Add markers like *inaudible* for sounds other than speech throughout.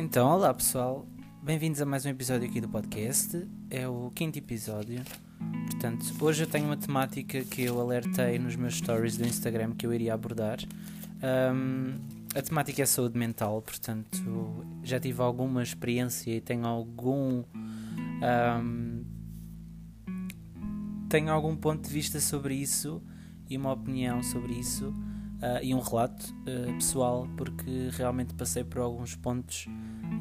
Então, olá pessoal, bem-vindos a mais um episódio aqui do podcast. É o quinto episódio. Portanto, hoje eu tenho uma temática que eu alertei nos meus stories do Instagram que eu iria abordar. Um, a temática é saúde mental, portanto, já tive alguma experiência e tenho algum. Um, tenho algum ponto de vista sobre isso e uma opinião sobre isso uh, e um relato uh, pessoal, porque realmente passei por alguns pontos.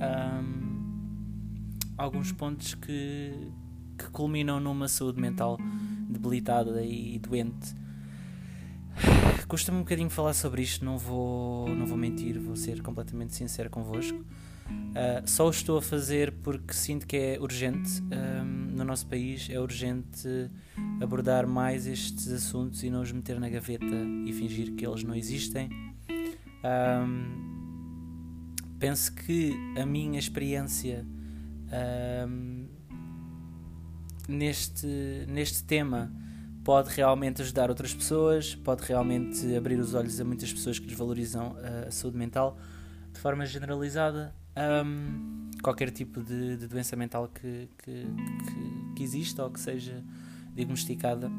Um, alguns pontos que, que culminam numa saúde mental debilitada e doente. Custa-me um bocadinho falar sobre isto, não vou, não vou mentir, vou ser completamente sincero convosco. Uh, só o estou a fazer porque sinto que é urgente um, no nosso país, é urgente abordar mais estes assuntos e não os meter na gaveta e fingir que eles não existem. Um, penso que a minha experiência um, neste, neste tema pode realmente ajudar outras pessoas, pode realmente abrir os olhos a muitas pessoas que desvalorizam a saúde mental de forma generalizada. Um, qualquer tipo de, de doença mental que, que, que, que, exista ou que seja diagnosticada.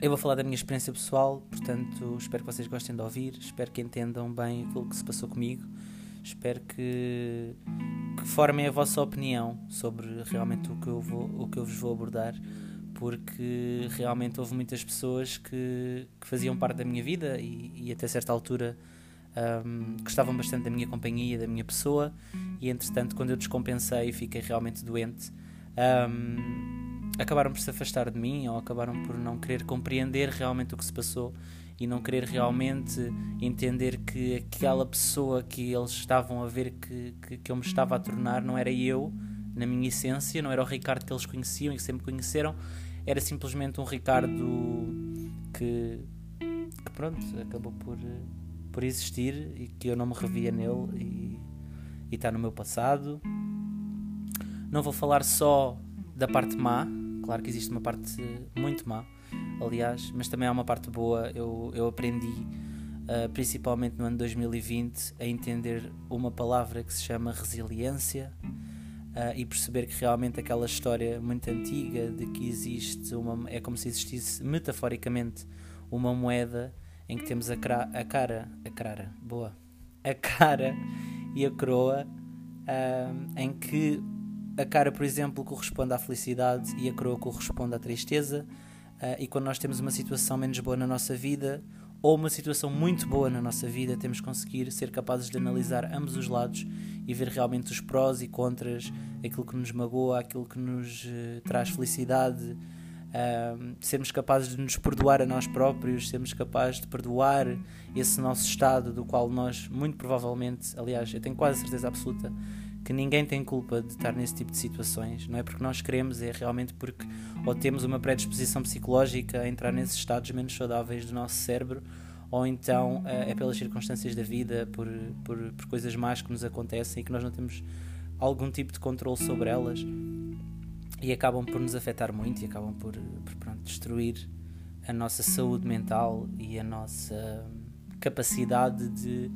Eu vou falar da minha experiência pessoal, portanto, espero que vocês gostem de ouvir, espero que entendam bem aquilo que se passou comigo, espero que, que formem a vossa opinião sobre realmente o que eu, vou, o que eu vos vou abordar porque realmente houve muitas pessoas que, que faziam parte da minha vida e, e até certa altura um, gostavam bastante da minha companhia, da minha pessoa, e entretanto, quando eu descompensei e fiquei realmente doente, um, acabaram por se afastar de mim ou acabaram por não querer compreender realmente o que se passou e não querer realmente entender que aquela pessoa que eles estavam a ver que, que, que eu me estava a tornar não era eu, na minha essência, não era o Ricardo que eles conheciam e que sempre conheceram, era simplesmente um Ricardo que, que pronto, acabou por, por existir e que eu não me revia nele e, está no meu passado. Não vou falar só da parte má, claro que existe uma parte muito má, aliás, mas também há uma parte boa. Eu, eu aprendi, uh, principalmente no ano 2020, a entender uma palavra que se chama resiliência uh, e perceber que realmente aquela história muito antiga de que existe uma. é como se existisse metaforicamente uma moeda em que temos a, cra, a cara. a cara, boa. a cara e a coroa, uh, em que a cara, por exemplo, corresponde à felicidade e a coroa corresponde à tristeza. Uh, e quando nós temos uma situação menos boa na nossa vida, ou uma situação muito boa na nossa vida, temos que conseguir ser capazes de analisar ambos os lados e ver realmente os prós e contras, aquilo que nos magoa, aquilo que nos uh, traz felicidade, uh, sermos capazes de nos perdoar a nós próprios, sermos capazes de perdoar esse nosso estado do qual nós, muito provavelmente, aliás, eu tenho quase certeza absoluta que ninguém tem culpa de estar nesse tipo de situações, não é porque nós queremos, é realmente porque ou temos uma predisposição psicológica a entrar nesses estados menos saudáveis do nosso cérebro, ou então é pelas circunstâncias da vida, por, por, por coisas más que nos acontecem e que nós não temos algum tipo de controle sobre elas e acabam por nos afetar muito e acabam por, por pronto, destruir a nossa saúde mental e a nossa capacidade de,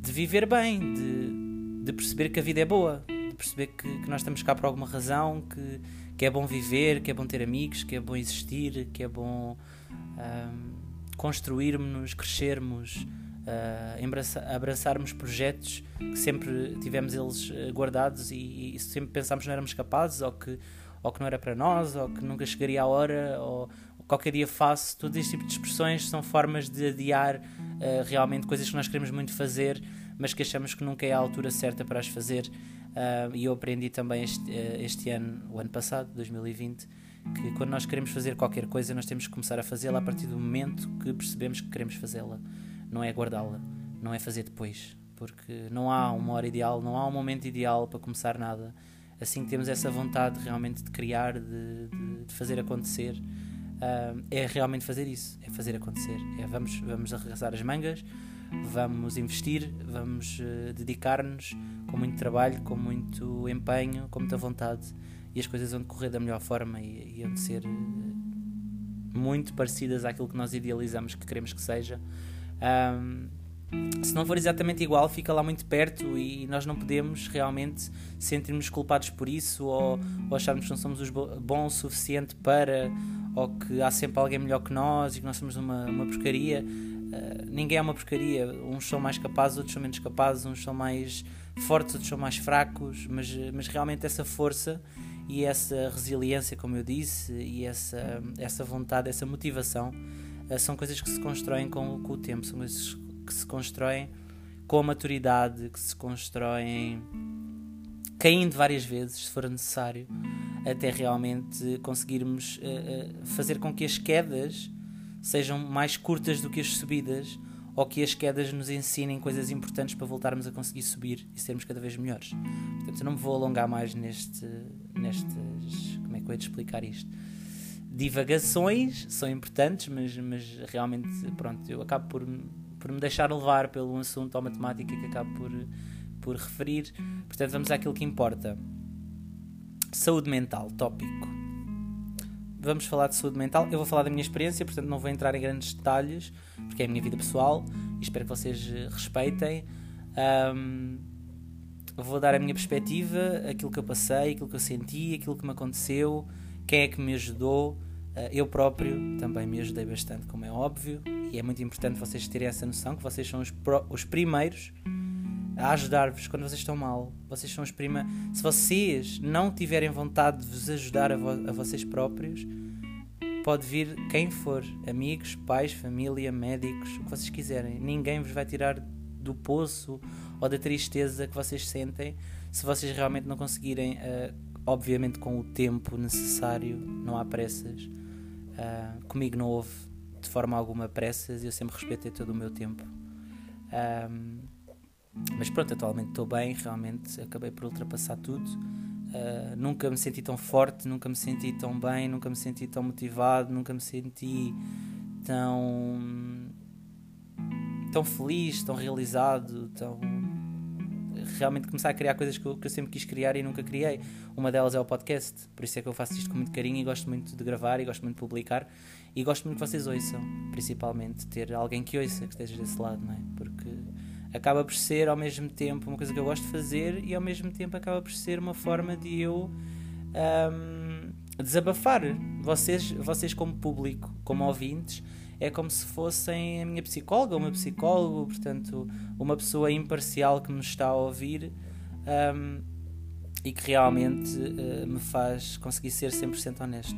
de viver bem, de, de perceber que a vida é boa, de perceber que, que nós estamos cá por alguma razão, que, que é bom viver, que é bom ter amigos, que é bom existir, que é bom um, construirmos, crescermos, uh, abraçarmos projetos que sempre tivemos eles ah, guardados e, e, sempre pensámos que não éramos capazes ou que, ou que não era para nós ou que nunca chegaria a hora ou, qualquer dia faço. Todo este tipo de expressões são formas de adiar uh, realmente coisas que nós queremos muito fazer mas que achamos que nunca é a altura certa para as fazer. Uh, e eu aprendi também este, uh, este ano, o ano passado, 2020, que quando nós queremos fazer qualquer coisa, nós temos que começar a fazê-la a partir do momento que percebemos que queremos fazê-la. Não é guardá-la, não é fazer depois, porque não há uma hora ideal, não há um momento ideal para começar nada. Assim que temos essa vontade realmente de criar, de, de, de fazer acontecer, uh, é realmente fazer isso, é fazer acontecer. É vamos, vamos arregaçar as mangas, vamos investir, vamos uh, dedicar-nos com muito trabalho, com muito empenho, com muita vontade e as coisas vão decorrer da melhor forma e, e vão ser uh, muito parecidas àquilo que nós idealizamos que queremos que seja. Um, se não for exatamente igual, fica lá muito perto e nós não podemos realmente sentirmos culpados por isso ou, ou acharmos que não somos os bons o suficiente para ou que há sempre alguém melhor que nós e que nós somos uma, uma porcaria. Uh, ninguém é uma porcaria. Uns são mais capazes, outros são menos capazes, uns são mais fortes, outros são mais fracos, mas, mas realmente essa força e essa resiliência, como eu disse, e essa, essa vontade, essa motivação, uh, são coisas que se constroem com, com o tempo, são coisas que se constroem com a maturidade, que se constroem caindo várias vezes, se for necessário, até realmente conseguirmos fazer com que as quedas sejam mais curtas do que as subidas ou que as quedas nos ensinem coisas importantes para voltarmos a conseguir subir e sermos cada vez melhores. Portanto, eu não me vou alongar mais neste, nestes. Como é que eu ia te explicar isto? Divagações são importantes, mas, mas realmente, pronto, eu acabo por por me deixar levar pelo assunto ou matemática que acabo por, por referir. Portanto, vamos àquilo que importa. Saúde mental, tópico. Vamos falar de saúde mental. Eu vou falar da minha experiência, portanto, não vou entrar em grandes detalhes, porque é a minha vida pessoal e espero que vocês eh, respeitem. Um, vou dar a minha perspectiva, aquilo que eu passei, aquilo que eu senti, aquilo que me aconteceu, quem é que me ajudou. Uh, eu próprio também me ajudei bastante, como é óbvio, e é muito importante vocês terem essa noção que vocês são os, os primeiros a ajudar-vos quando vocês estão mal. Vocês são os primeiros. Se vocês não tiverem vontade de vos ajudar a, vo a vocês próprios, pode vir quem for, amigos, pais, família, médicos, o que vocês quiserem. Ninguém vos vai tirar do poço ou da tristeza que vocês sentem se vocês realmente não conseguirem, uh, obviamente com o tempo necessário, não há pressas. Uh, comigo não houve de forma alguma pressas e eu sempre respeitei todo o meu tempo. Um, mas pronto, atualmente estou bem, realmente acabei por ultrapassar tudo. Uh, nunca me senti tão forte, nunca me senti tão bem, nunca me senti tão motivado, nunca me senti tão tão feliz, tão realizado, tão realmente começar a criar coisas que eu, que eu, sempre quis criar e nunca criei. Uma delas é o podcast, por isso é que eu faço isto com muito carinho e gosto muito de gravar e gosto muito de publicar e gosto muito que vocês ouçam, principalmente ter alguém que ouça, que esteja desse lado, não é? Porque acaba por ser ao mesmo tempo uma coisa que eu gosto de fazer e ao mesmo tempo acaba por ser uma forma de eu um, desabafar. Vocês, vocês como público, como ouvintes, é como se fossem a minha psicóloga, meu psicólogo, portanto, uma pessoa imparcial que me está a ouvir um, e que realmente uh, me faz conseguir ser 100% honesto.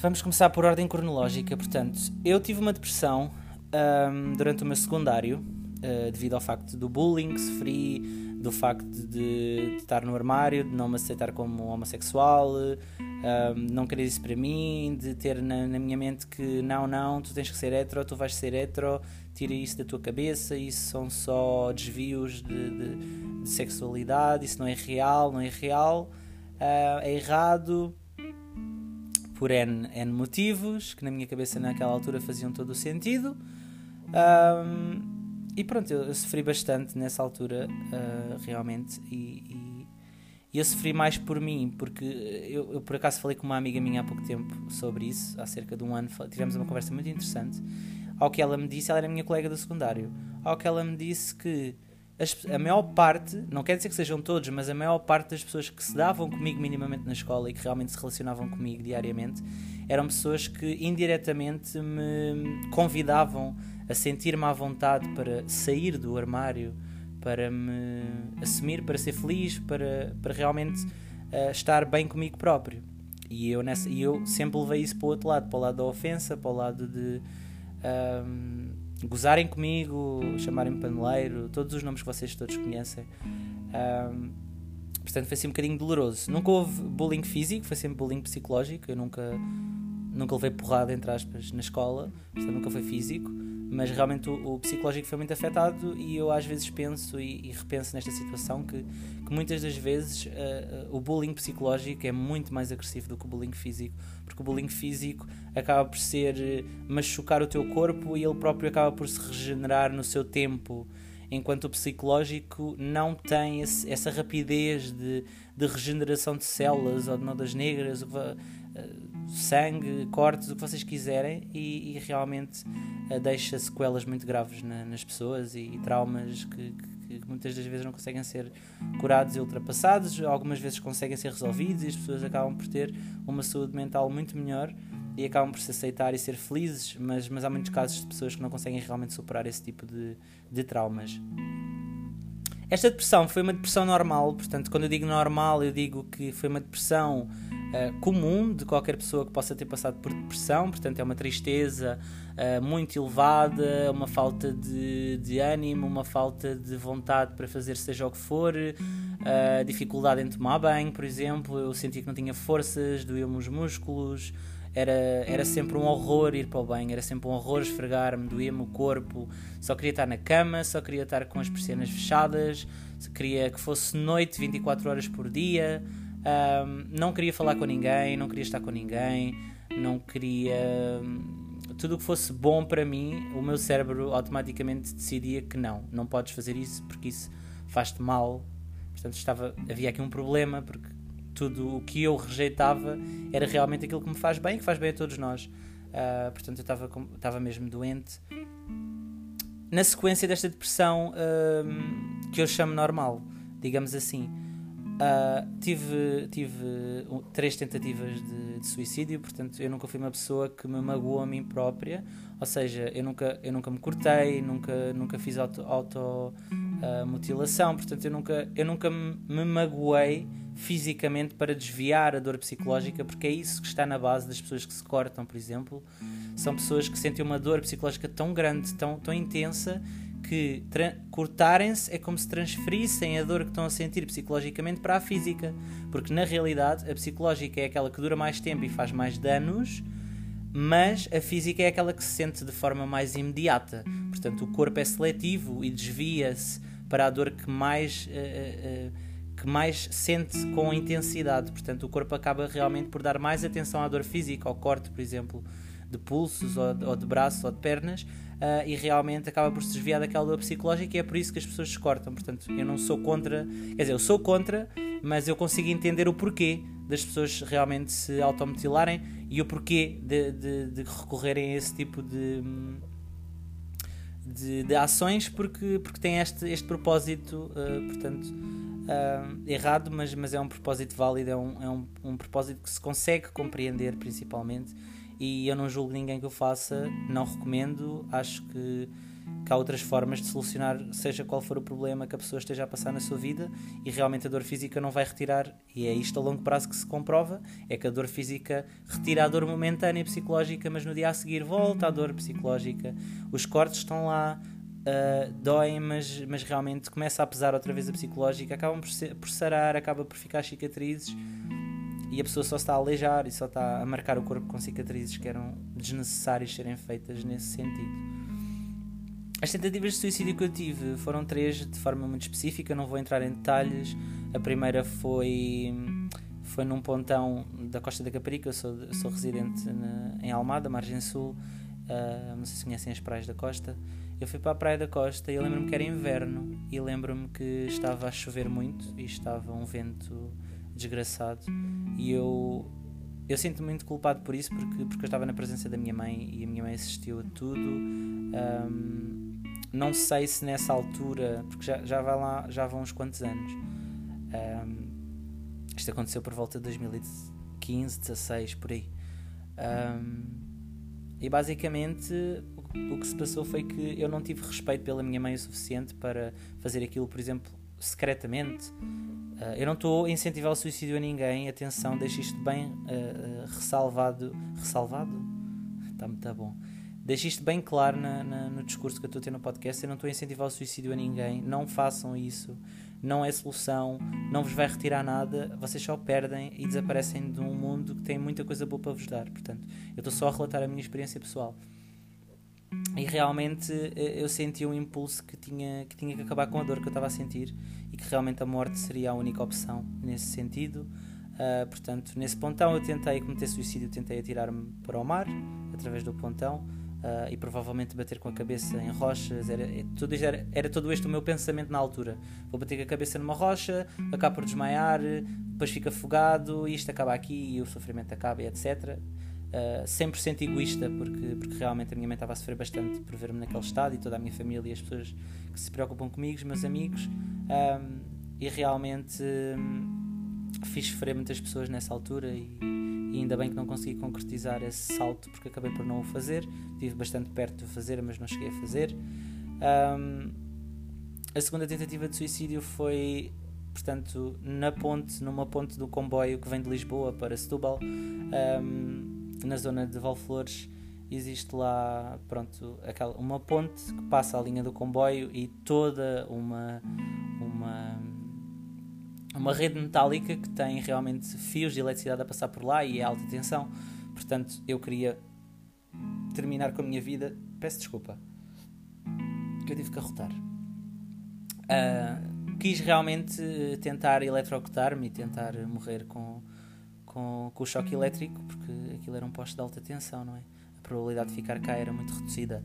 Vamos começar por ordem cronológica. Portanto, eu tive uma depressão um, durante o meu secundário, uh, devido ao facto do bullying que sofri, do facto de, de, estar no armário, de não me aceitar como homossexual, um, não querer isso para mim, de ter na, na, minha mente que não, não, tu tens que ser hetero, tu vais ser hetero, tira isso da tua cabeça, isso são só desvios de, de, de sexualidade, isso não é real, não é real, uh, é errado por N, N motivos que na minha cabeça naquela altura faziam todo o sentido. Um, e pronto, eu, eu, sofri bastante nessa altura, uh, realmente, e, e, eu sofri mais por mim, porque eu, eu, por acaso falei com uma amiga minha há pouco tempo sobre isso, há cerca de um ano, tivemos uma conversa muito interessante. Ao que ela me disse, ela era minha colega do secundário, ao que ela me disse que a maior parte, não quer dizer que sejam todos, mas a maior parte das pessoas que se davam comigo minimamente na escola e que realmente se relacionavam comigo diariamente eram pessoas que indiretamente me convidavam a sentir-me à vontade para sair do armário, para me assumir, para ser feliz, para, para realmente uh, estar bem comigo próprio. E eu, nessa, e eu sempre levei isso para o outro lado, para o lado da ofensa, para o lado de. Um, gozarem comigo, chamarem-me paneleiro, todos os nomes que vocês todos conhecem. Um, portanto, foi assim um bocadinho doloroso. Nunca houve bullying físico, foi sempre bullying psicológico. Eu nunca, nunca levei porrada, entre aspas, na escola, portanto, nunca foi físico mas realmente o, o, psicológico foi muito afetado e eu às vezes penso e, e repenso nesta situação que, que muitas das vezes uh, o bullying psicológico é muito mais agressivo do que o bullying físico, porque o bullying físico acaba por ser uh, machucar o teu corpo e ele próprio acaba por se regenerar no seu tempo, enquanto o psicológico não tem esse, essa rapidez de, de regeneração de células ou de nodas negras, sangue, cortes, o que vocês quiserem, e, e realmente uh, deixa sequelas muito graves na, nas pessoas e, e traumas que, que, que, muitas das vezes não conseguem ser curados e ultrapassados, algumas vezes conseguem ser resolvidos e as pessoas acabam por ter uma saúde mental muito melhor e acabam por se aceitar e ser felizes, mas, mas há muitos casos de pessoas que não conseguem realmente superar esse tipo de, de traumas. Esta depressão foi uma depressão normal, portanto, quando eu digo normal, eu digo que foi uma depressão uh, comum de qualquer pessoa que possa ter passado por depressão, portanto, é uma tristeza uh, muito elevada, uma falta de, de ânimo, uma falta de vontade para fazer seja o que for, uh, dificuldade em tomar banho, por exemplo, eu sentia que não tinha forças, doíam-me os músculos era, era sempre um horror ir para o banho, era sempre um horror esfregar-me, doía-me o corpo, só queria estar na cama, só queria estar com as persianas fechadas, queria que fosse noite 24 horas por dia, um, não queria falar com ninguém, não queria estar com ninguém, não queria. Tudo o que fosse bom para mim, o meu cérebro automaticamente decidia que não, não podes fazer isso porque isso faz-te mal. Portanto, estava, havia aqui um problema porque tudo o que eu rejeitava era realmente aquilo que me faz bem, que faz bem a todos nós. Uh, portanto, eu estava mesmo doente. Na sequência desta depressão, uh, que eu chamo normal, digamos assim, uh, tive, tive três tentativas de, de, suicídio. Portanto, eu nunca fui uma pessoa que me magoou a mim própria, ou seja, eu nunca, eu nunca me cortei, nunca, nunca fiz auto, auto mutilação, portanto, eu nunca, eu nunca me, me magoei fisicamente para desviar a dor psicológica, porque é isso que está na base das pessoas que se cortam, por exemplo. São pessoas que sentem uma dor psicológica tão grande, tão, tão intensa, que cortarem-se é como se transferissem a dor que estão a sentir psicologicamente para a física. Porque na realidade a psicológica é aquela que dura mais tempo e faz mais danos, mas a física é aquela que se sente de forma mais imediata. Portanto, o corpo é seletivo e desvia-se para a dor que mais. Uh, uh, que mais sente com intensidade. Portanto, o corpo acaba realmente por dar mais atenção à dor física, ao corte, por exemplo, de pulsos ou de, ou de braços ou de pernas, uh, e realmente acaba por se desviar daquela dor psicológica e é por isso que as pessoas se cortam. Portanto, eu não sou contra, quer dizer, eu sou contra, mas eu consigo entender o porquê das pessoas realmente se automutilarem e o porquê de, de, de recorrerem a esse tipo de. De, de, ações porque, porque tem este, este propósito, uh, portanto, uh, errado, mas, mas é um propósito válido, é, um, é um, um propósito que se consegue compreender principalmente. E eu não julgo ninguém que o faça, não recomendo. Acho que, que há outras formas de solucionar, seja qual for o problema que a pessoa esteja a passar na sua vida, e realmente a dor física não vai retirar, e é isto a longo prazo que se comprova: é que a dor física retira a dor momentânea psicológica, mas no dia a seguir volta a dor psicológica. Os cortes estão lá, uh, doem, mas, mas realmente começa a pesar outra vez a psicológica, acabam por, ser, por sarar, acaba por ficar cicatrizes e a pessoa só está a aleijar e só está a marcar o corpo com cicatrizes que eram desnecessárias serem feitas nesse sentido. As tentativas de suicídio que eu tive foram três de forma muito específica, não vou entrar em detalhes. A primeira foi foi num pontão da Costa da Caparica, eu sou, sou residente na, em Almada, margem sul, uh, não sei se conhecem as praias da Costa. Eu fui para a Praia da Costa e lembro-me que era inverno e lembro-me que estava a chover muito e estava um vento desgraçado e eu eu sinto -me muito culpado por isso porque, porque eu estava na presença da minha mãe e a minha mãe assistiu a tudo. Um, não sei se nessa altura, porque já, já, vai lá, já vão uns quantos anos. Um, isto aconteceu por volta de 2015, 16, por aí. Um, e basicamente o que se passou foi que eu não tive respeito pela minha mãe o suficiente para fazer aquilo, por exemplo, secretamente. Uh, eu não estou a incentivar o suicídio a ninguém, atenção, deixe isto bem uh, ressalvado. Ressalvado? Está muito bom. Deixe isto bem claro na, na, no discurso que eu estou a ter no podcast. Eu não estou a incentivar o suicídio a ninguém. Não façam isso. Não é solução. Não vos vai retirar nada. Vocês só perdem e desaparecem de um mundo que tem muita coisa boa para vos dar. Portanto, eu estou só a relatar a minha experiência pessoal e realmente eh, eu senti um impulso que tinha, que tinha que acabar com a dor que eu estava a sentir e que realmente a morte seria a única opção nesse sentido. Uh, portanto, nesse pontão eu tentei cometer suicídio, tentei atirar-me para o mar através do pontão uh, e provavelmente bater com a cabeça em rochas. Era, é, tudo era, era todo este o meu pensamento na altura. Vou bater com a cabeça numa rocha, acabo por desmaiar, depois fico afogado isto acaba aqui e o sofrimento acaba etc uh, 100% egoísta, porque, porque realmente a minha mãe estava a sofrer bastante por ver-me naquele estado e toda a minha família e as pessoas que se preocupam comigo, os meus amigos, um, e realmente um, fiz sofrer muitas pessoas nessa altura e, e, ainda bem que não consegui concretizar esse salto porque acabei por não o fazer. Estive bastante perto de fazer, mas não cheguei a fazer. Um, a segunda tentativa de suicídio foi portanto, na ponte, numa ponte do comboio que vem de Lisboa para Setúbal, um, na zona de Valflores, existe lá, pronto, aquela, uma ponte que passa a linha do comboio e toda uma, uma, uma rede metálica que tem realmente fios de eletricidade a passar por lá e é alta tensão. Portanto, eu queria terminar com a minha vida. Peço desculpa, que eu tive que arrotar. Uh, quis realmente tentar eletrocutar-me e tentar morrer com, com, com o choque elétrico, porque aquilo era um poste de alta tensão, não é? A probabilidade de ficar cá era muito reduzida.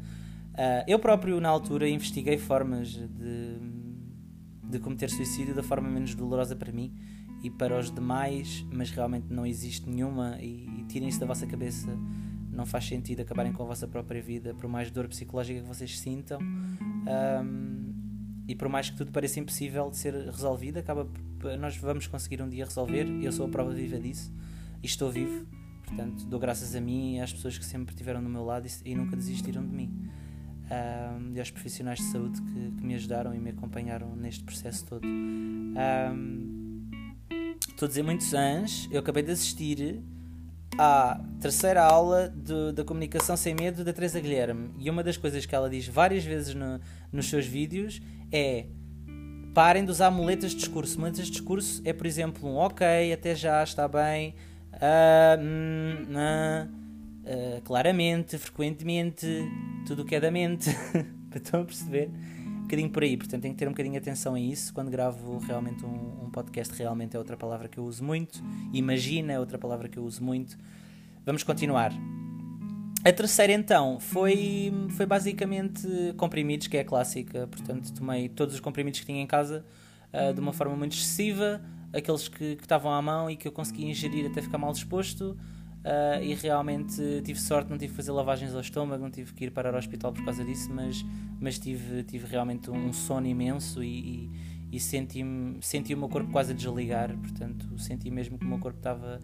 Uh, eu próprio, na altura, investiguei formas de, de cometer suicídio da forma menos dolorosa para mim e para os demais, mas realmente não existe nenhuma e, e tirem isso da vossa cabeça. Não faz sentido acabarem com a vossa própria vida, por mais dor psicológica que vocês sintam. Um, e por mais que tudo pareça impossível de ser resolvido, acaba nós vamos conseguir um dia resolver. Eu sou a prova viva disso e estou vivo. Portanto, dou graças a mim e às pessoas que sempre estiveram do meu lado e, e nunca desistiram de mim. Um, e aos profissionais de saúde que, que, me ajudaram e me acompanharam neste processo todo. Um, estou a dizer muitos anos, eu acabei de assistir à terceira aula de, da comunicação sem medo da Teresa Guilherme. E uma das coisas que ela diz várias vezes no, nos seus vídeos é parem de usar muletas de discurso. Muletas de discurso é, por exemplo, um ok, até já, está bem, uh, hum, uh, claramente, frequentemente, tudo o que é da mente. *laughs* Estão a perceber? Bocadinho por aí, portanto tenho que ter um bocadinho de atenção a isso. Quando gravo realmente um, um podcast, realmente é outra palavra que eu uso muito. Imagina é outra palavra que eu uso muito. Vamos continuar. A terceira então foi, foi basicamente comprimidos, que é a clássica, portanto tomei todos os comprimidos que tinha em casa uh, de uma forma muito excessiva, aqueles que, que, estavam à mão e que eu conseguia ingerir até ficar mal disposto. Uh, e realmente tive sorte, não tive que fazer lavagens ao estômago, não tive que ir parar ao hospital por causa disso, mas, mas tive, tive realmente um sono imenso e, e, e senti, senti o meu corpo quase a desligar, portanto senti mesmo que o meu corpo estava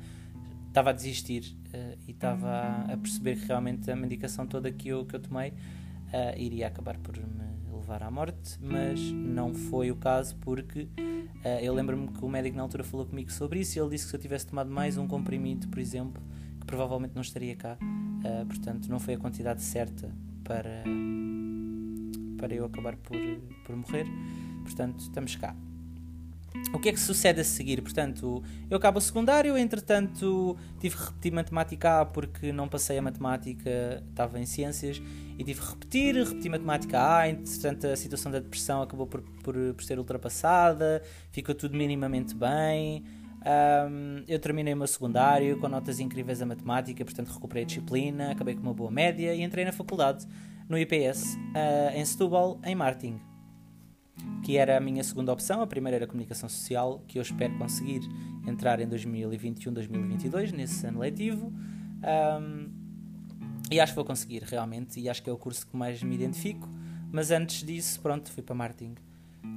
estava a desistir uh, e estava a, perceber que realmente a medicação toda que eu, que eu tomei uh, iria acabar por me levar à morte, mas não foi o caso porque eu lembro-me que o médico na altura falou comigo sobre isso e ele disse que se eu tivesse tomado mais um comprimido, por exemplo, provavelmente não estaria cá, portanto não foi a quantidade certa para, para eu acabar por, por morrer, portanto estamos cá o que é que sucede a seguir? Portanto, eu acabo o secundário, entretanto tive que repetir matemática A porque não passei a matemática, estava em ciências, e tive que repetir, repetir matemática A, entretanto a situação da depressão acabou por, por, por ser ultrapassada, ficou tudo minimamente bem. Um, eu terminei o meu secundário com notas incríveis a matemática, portanto recuperei a disciplina, acabei com uma boa média e entrei na faculdade, no IPS, uh, ah, em Setúbal, em marketing que era a minha segunda opção. A primeira era a comunicação social, que eu espero conseguir entrar em 2021-2022, nesse ano letivo. Um, e acho que vou conseguir realmente, e acho que é o curso que mais me identifico. Mas antes disso, pronto, fui para marketing.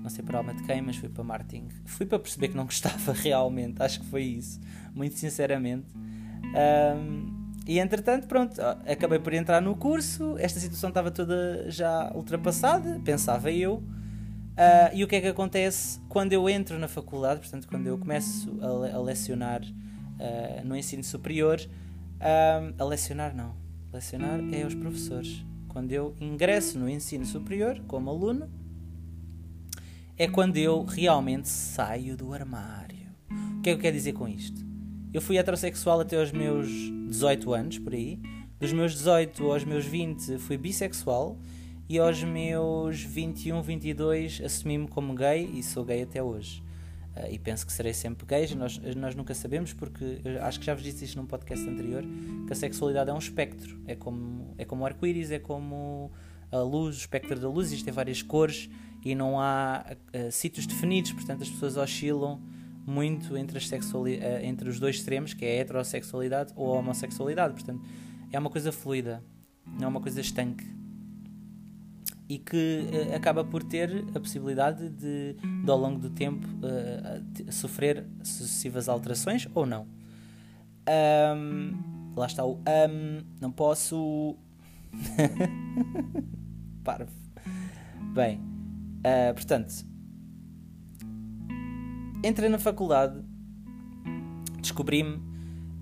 Não sei para alma de quem, mas fui para marketing. Fui para perceber que não gostava *laughs* realmente, acho que foi isso, muito sinceramente. Um, e entretanto, pronto, acabei por entrar no curso. Esta situação estava toda já ultrapassada, pensava eu. Uh, e o que é que acontece quando eu entro na faculdade, portanto, quando eu começo a, a lecionar uh, no ensino superior, uh, a lecionar não, lecionar é aos professores. Quando eu ingresso no ensino superior como aluno, é quando eu realmente saio do armário. O que é que eu quero dizer com isto? Eu fui heterossexual até aos meus 18 anos, por aí. Dos meus 18 aos meus 20 fui bissexual e aos meus 21, 22 assumi-me como gay e sou gay até hoje. Uh, e penso que serei sempre gay, nós, nós nunca sabemos, porque acho que já vos disse isto num podcast anterior, que a sexualidade é um espectro, é como, é como o arco-íris, é como a luz, o espectro da luz, existem várias cores e não há uh, sítios definidos, portanto as pessoas oscilam muito entre, uh, entre os dois extremos, que é a heterossexualidade ou a homossexualidade. Portanto, é uma coisa fluida, não é uma coisa estanque. E que uh, acaba por ter a possibilidade de, de ao longo do tempo, uh, sofrer sucessivas alterações ou não. Um, lá está o um, não posso. *laughs* Parvo. Bem, uh, portanto, entrei na faculdade, descobri-me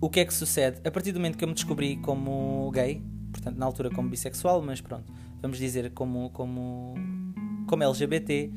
o que é que sucede a partir do momento que eu me descobri como gay, portanto, na altura como bissexual, mas pronto, vamos dizer como, como, como LGBT,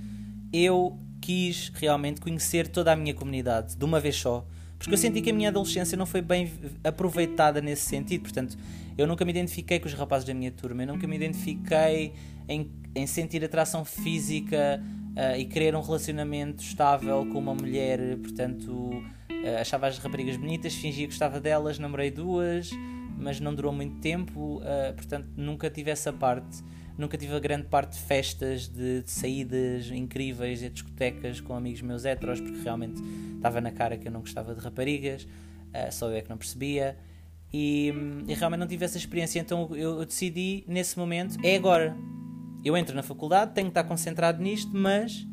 eu quis realmente conhecer toda a minha comunidade de uma vez só. Porque eu senti que a minha adolescência não foi bem aproveitada nesse sentido. Portanto, eu nunca me identifiquei com os rapazes da minha turma, eu nunca me identifiquei em, em sentir atração física uh, e querer um relacionamento estável com uma mulher, portanto, uh, achava as raparigas bonitas, fingia que gostava delas, namorei duas, mas não durou muito tempo, uh, portanto, nunca tive essa parte. Nunca tive a grande parte de festas, de, de saídas incríveis, de discotecas com amigos meus heteros, porque realmente estava na cara que eu não gostava de raparigas, só eu é que não percebia. E, e, realmente não tive essa experiência, então eu, eu decidi nesse momento, é agora, eu entro na faculdade, tenho que estar concentrado nisto, mas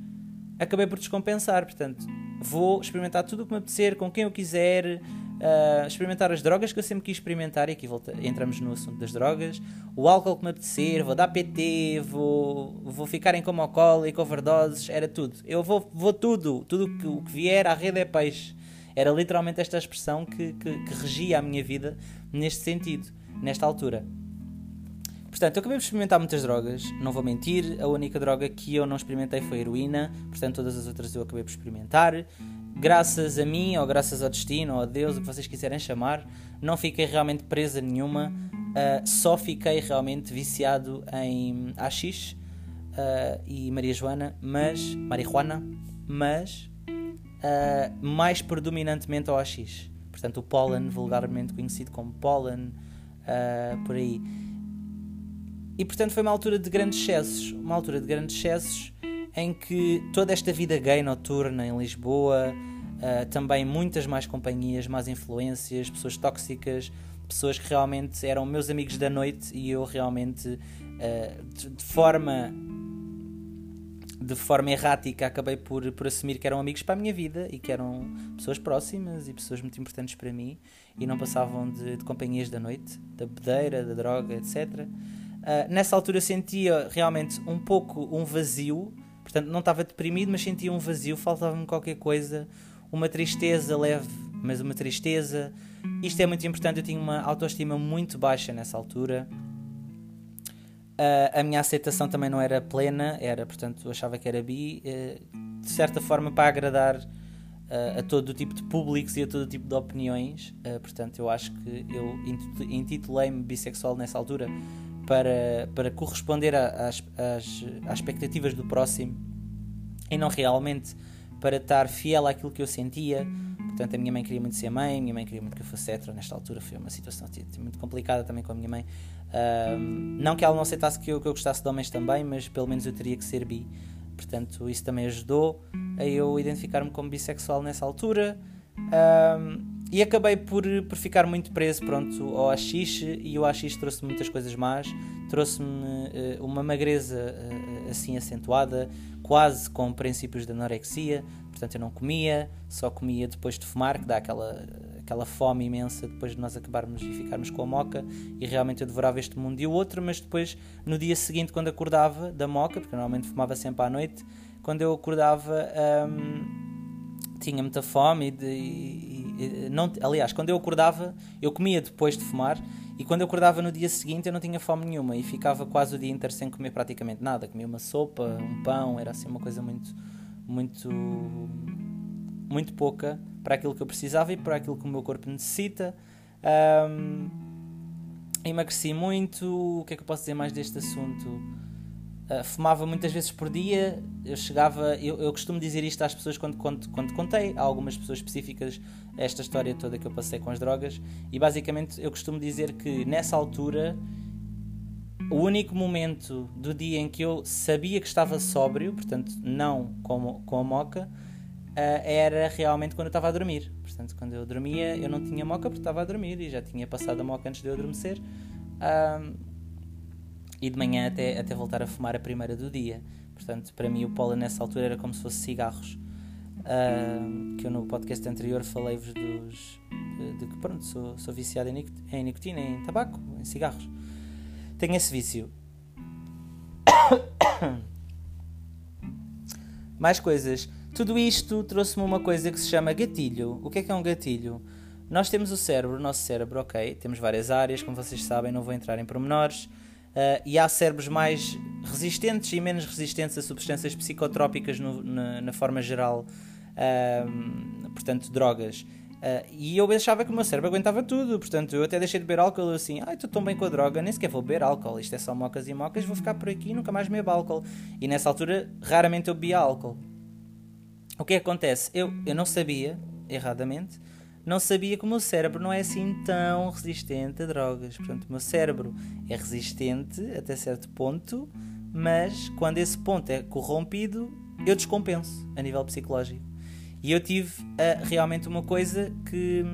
acabei por descompensar. Portanto, vou experimentar tudo o que me apetecer, com quem eu quiser, uh, experimentar as drogas que eu sempre quis experimentar. E aqui volta, entramos no assunto das drogas. O álcool que me apetecer, vou dar PT, vou, vou ficar em coma alcoólico, overdoses, era tudo. Eu vou, vou tudo, tudo que, o que vier à rede é peixe. Era literalmente esta expressão que, que, que regia a minha vida neste sentido, nesta altura. Portanto, eu acabei de experimentar muitas drogas, não vou mentir, a única droga que eu não experimentei foi heroína, portanto, todas as outras eu acabei por experimentar. Graças a mim, ou graças ao destino, ou a Deus, o que vocês quiserem chamar, não fiquei realmente presa nenhuma, uh, só fiquei realmente viciado em AX uh, e Maria Joana, mas. marihuana, mas. Uh, mais predominantemente ao AX. Portanto, o pólen, vulgarmente conhecido como pólen, por aí. E portanto foi uma altura de grandes excessos, uma altura de grandes excessos em que toda esta vida gay noturna em Lisboa, uh, também muitas mais companhias, más influências, pessoas tóxicas, pessoas que realmente eram meus amigos da noite e eu realmente uh, de, de, forma de forma errática acabei por, por assumir que eram amigos para a minha vida e que eram pessoas próximas e pessoas muito importantes para mim e não passavam de, de companhias da noite, da bedeira, da droga, etc. Uh, nessa altura sentia realmente um pouco um vazio, portanto não estava deprimido, mas sentia um vazio, faltava-me qualquer coisa, uma tristeza leve, mas uma tristeza. Isto é muito importante, eu tinha uma autoestima muito baixa nessa altura. Uh, a minha aceitação também não era plena, era, portanto, eu achava que era bi, uh, de certa forma para agradar a todo o tipo de públicos e a todo o tipo de opiniões. portanto, eu acho que eu intitulei-me bissexual nessa altura para, para corresponder às, às, às expectativas do próximo e não realmente para estar fiel àquilo que eu sentia. Portanto, a minha mãe queria muito ser mãe, a minha mãe queria muito que eu fosse hetero. Nesta altura foi uma situação muito complicada também com a minha mãe. não que ela não aceitasse que eu, que eu gostasse de homens também, mas pelo menos eu teria que ser bi. Portanto, isso também ajudou a eu identificar-me como bissexual nessa altura. Um, e acabei por, por ficar muito preso pronto, ao AX e o AX trouxe-me muitas coisas más, trouxe-me uh, uma magreza uh, assim acentuada, quase com princípios de anorexia, portanto eu não comia, só comia depois de fumar, que dá aquela, aquela fome imensa depois de nós acabarmos e ficarmos com a moca, e realmente eu devorava este mundo e o outro, mas depois no dia seguinte quando acordava da moca, porque normalmente fumava sempre à noite, quando eu acordava um, tinha muita fome e, e não, aliás, quando eu acordava, eu comia depois de fumar e quando eu acordava no dia seguinte eu não tinha fome nenhuma e ficava quase o dia inteiro sem comer praticamente nada. Comia uma sopa, um pão, era assim uma coisa muito, muito, muito pouca para aquilo que eu precisava e para aquilo que o meu corpo necessita. Um, emagreci muito. O que é que eu posso dizer mais deste assunto? Uh, fumava muitas vezes por dia. Eu chegava, eu, eu costumo dizer isto às pessoas quando, quando, quando contei a algumas pessoas específicas esta história toda que eu passei com as drogas. E basicamente eu costumo dizer que nessa altura, o único momento do dia em que eu sabia que estava sóbrio, portanto, não com, com a moca, era realmente quando eu estava a dormir. Portanto, quando eu dormia, eu não tinha moca porque estava a dormir e já tinha passado a moca antes de eu adormecer. Um, e de manhã até, até voltar a fumar a primeira do dia. Portanto, para mim o pólen nessa altura era como se fosse cigarros. Uh, que eu no podcast anterior falei-vos dos. De, de, que pronto, sou, sou viciado em, em nicotina, em tabaco, em cigarros. Tenho esse vício. *coughs* Mais coisas. Tudo isto trouxe-me uma coisa que se chama gatilho. O que é que é um gatilho? Nós temos o cérebro, o nosso cérebro, ok, temos várias áreas, como vocês sabem, não vou entrar em pormenores. Uh, e há cérebros mais resistentes e menos resistentes a substâncias psicotrópicas no, na, na, forma geral, uh, portanto, drogas. Uh, e eu achava que o meu cérebro aguentava tudo, portanto, eu até deixei de beber álcool assim, ai, estou tão bem com a droga, nem sequer vou beber álcool, isto é só mocas e mocas, vou ficar por aqui e nunca mais bebo álcool. E nessa altura, raramente eu bebia álcool. O que acontece? Eu, eu não sabia, erradamente, não sabia que o meu cérebro não é assim tão resistente a drogas. Portanto, o meu cérebro é resistente até certo ponto, mas quando esse ponto é corrompido, eu descompenso a nível psicológico. E eu tive uh, realmente uma coisa que,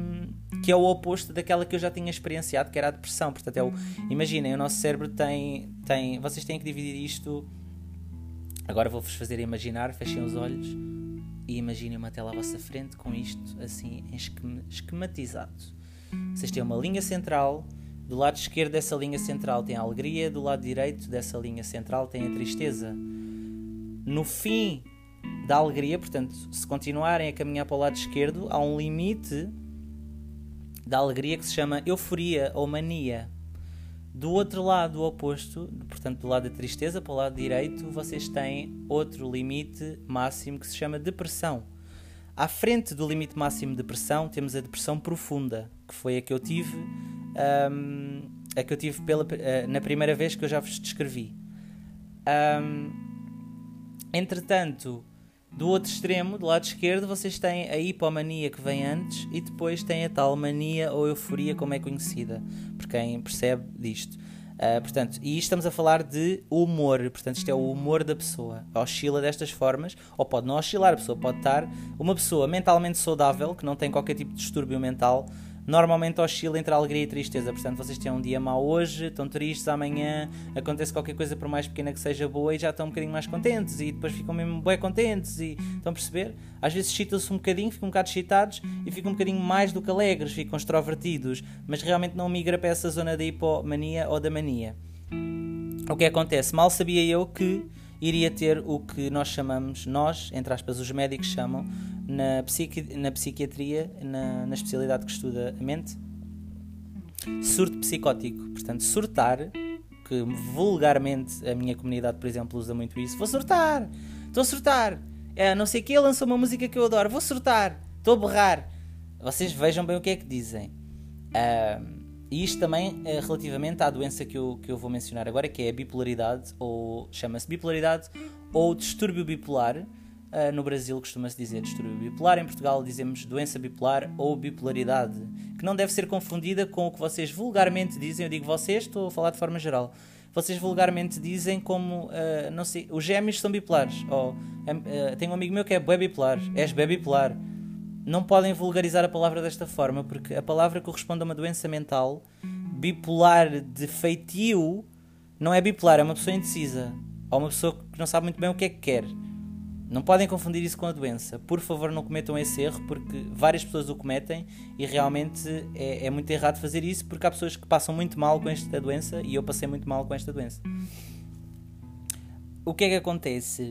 que é o oposto daquela que eu já tinha experienciado, que era a depressão. Portanto, é o, imaginem, o nosso cérebro tem, tem. Vocês têm que dividir isto. Agora vou-vos fazer imaginar, fechem os olhos e imaginem uma tela à vossa frente com isto assim esquematizado. Vocês têm uma linha central, do lado esquerdo dessa linha central tem a alegria, do lado direito dessa linha central tem a tristeza. No fim da alegria, portanto, se continuarem a caminhar para o lado esquerdo, há um limite da alegria que se chama euforia ou mania. Do outro lado, oposto, portanto, do lado da tristeza, para o lado direito, vocês têm outro limite máximo que se chama depressão. À frente do limite máximo de depressão, temos a depressão profunda, que foi a que eu tive, um, a que eu tive pela, uh, na primeira vez que eu já vos descrevi. Um, entretanto, do outro extremo, do lado esquerdo, vocês têm a hipomania que vem antes e depois têm a tal mania ou euforia como é conhecida, por quem percebe disto. Uh, portanto, e estamos a falar de humor, portanto, isto é o humor da pessoa. Oscila destas formas, ou pode não oscilar, a pessoa pode estar uma pessoa mentalmente saudável, que não tem qualquer tipo de distúrbio mental, normalmente oscila entre alegria e tristeza. Portanto, vocês têm um dia mau hoje, estão tristes amanhã, acontece qualquer coisa por mais pequena que seja boa e já estão um bocadinho mais contentes e depois ficam mesmo bem contentes e estão a perceber? Às vezes excitam-se um bocadinho, ficam um bocado excitados e ficam um bocadinho mais do que alegres, ficam extrovertidos, mas realmente não migra para essa zona da hipomania ou da mania. O que acontece? Mal sabia eu que iria ter o que nós chamamos, nós, entre aspas, os médicos chamam, na, psiqui na psiquiatria, na, na especialidade que estuda a mente, surto psicótico. Portanto, surtar, que vulgarmente a minha comunidade, por exemplo, usa muito isso. Vou surtar! Estou a surtar! É, não sei o que, lançou uma música que eu adoro. Vou surtar! Estou a berrar! Vocês vejam bem o que é que dizem. Uh, e isto também é relativamente à doença que eu, que eu vou mencionar agora, que é a bipolaridade, ou chama-se bipolaridade, ou distúrbio bipolar. Uh, no Brasil costuma-se dizer distúrbio bipolar, em Portugal dizemos doença bipolar ou bipolaridade, que não deve ser confundida com o que vocês vulgarmente dizem. Eu digo vocês, estou a falar de forma geral. Vocês vulgarmente dizem como, uh, não sei, os gêmeos são bipolares. Ou, uh, tenho um amigo meu que é bué bipolar, és bué bipolar não podem vulgarizar a palavra desta forma, porque a palavra corresponde a uma doença mental. Bipolar de feitio não é bipolar, é uma pessoa indecisa. Ou uma pessoa que não sabe muito bem o que é que quer. Não podem confundir isso com a doença. Por favor, não cometam esse erro, porque várias pessoas o cometem e realmente é, é muito errado fazer isso, porque há pessoas que passam muito mal com esta doença e eu passei muito mal com esta doença. O que é que acontece?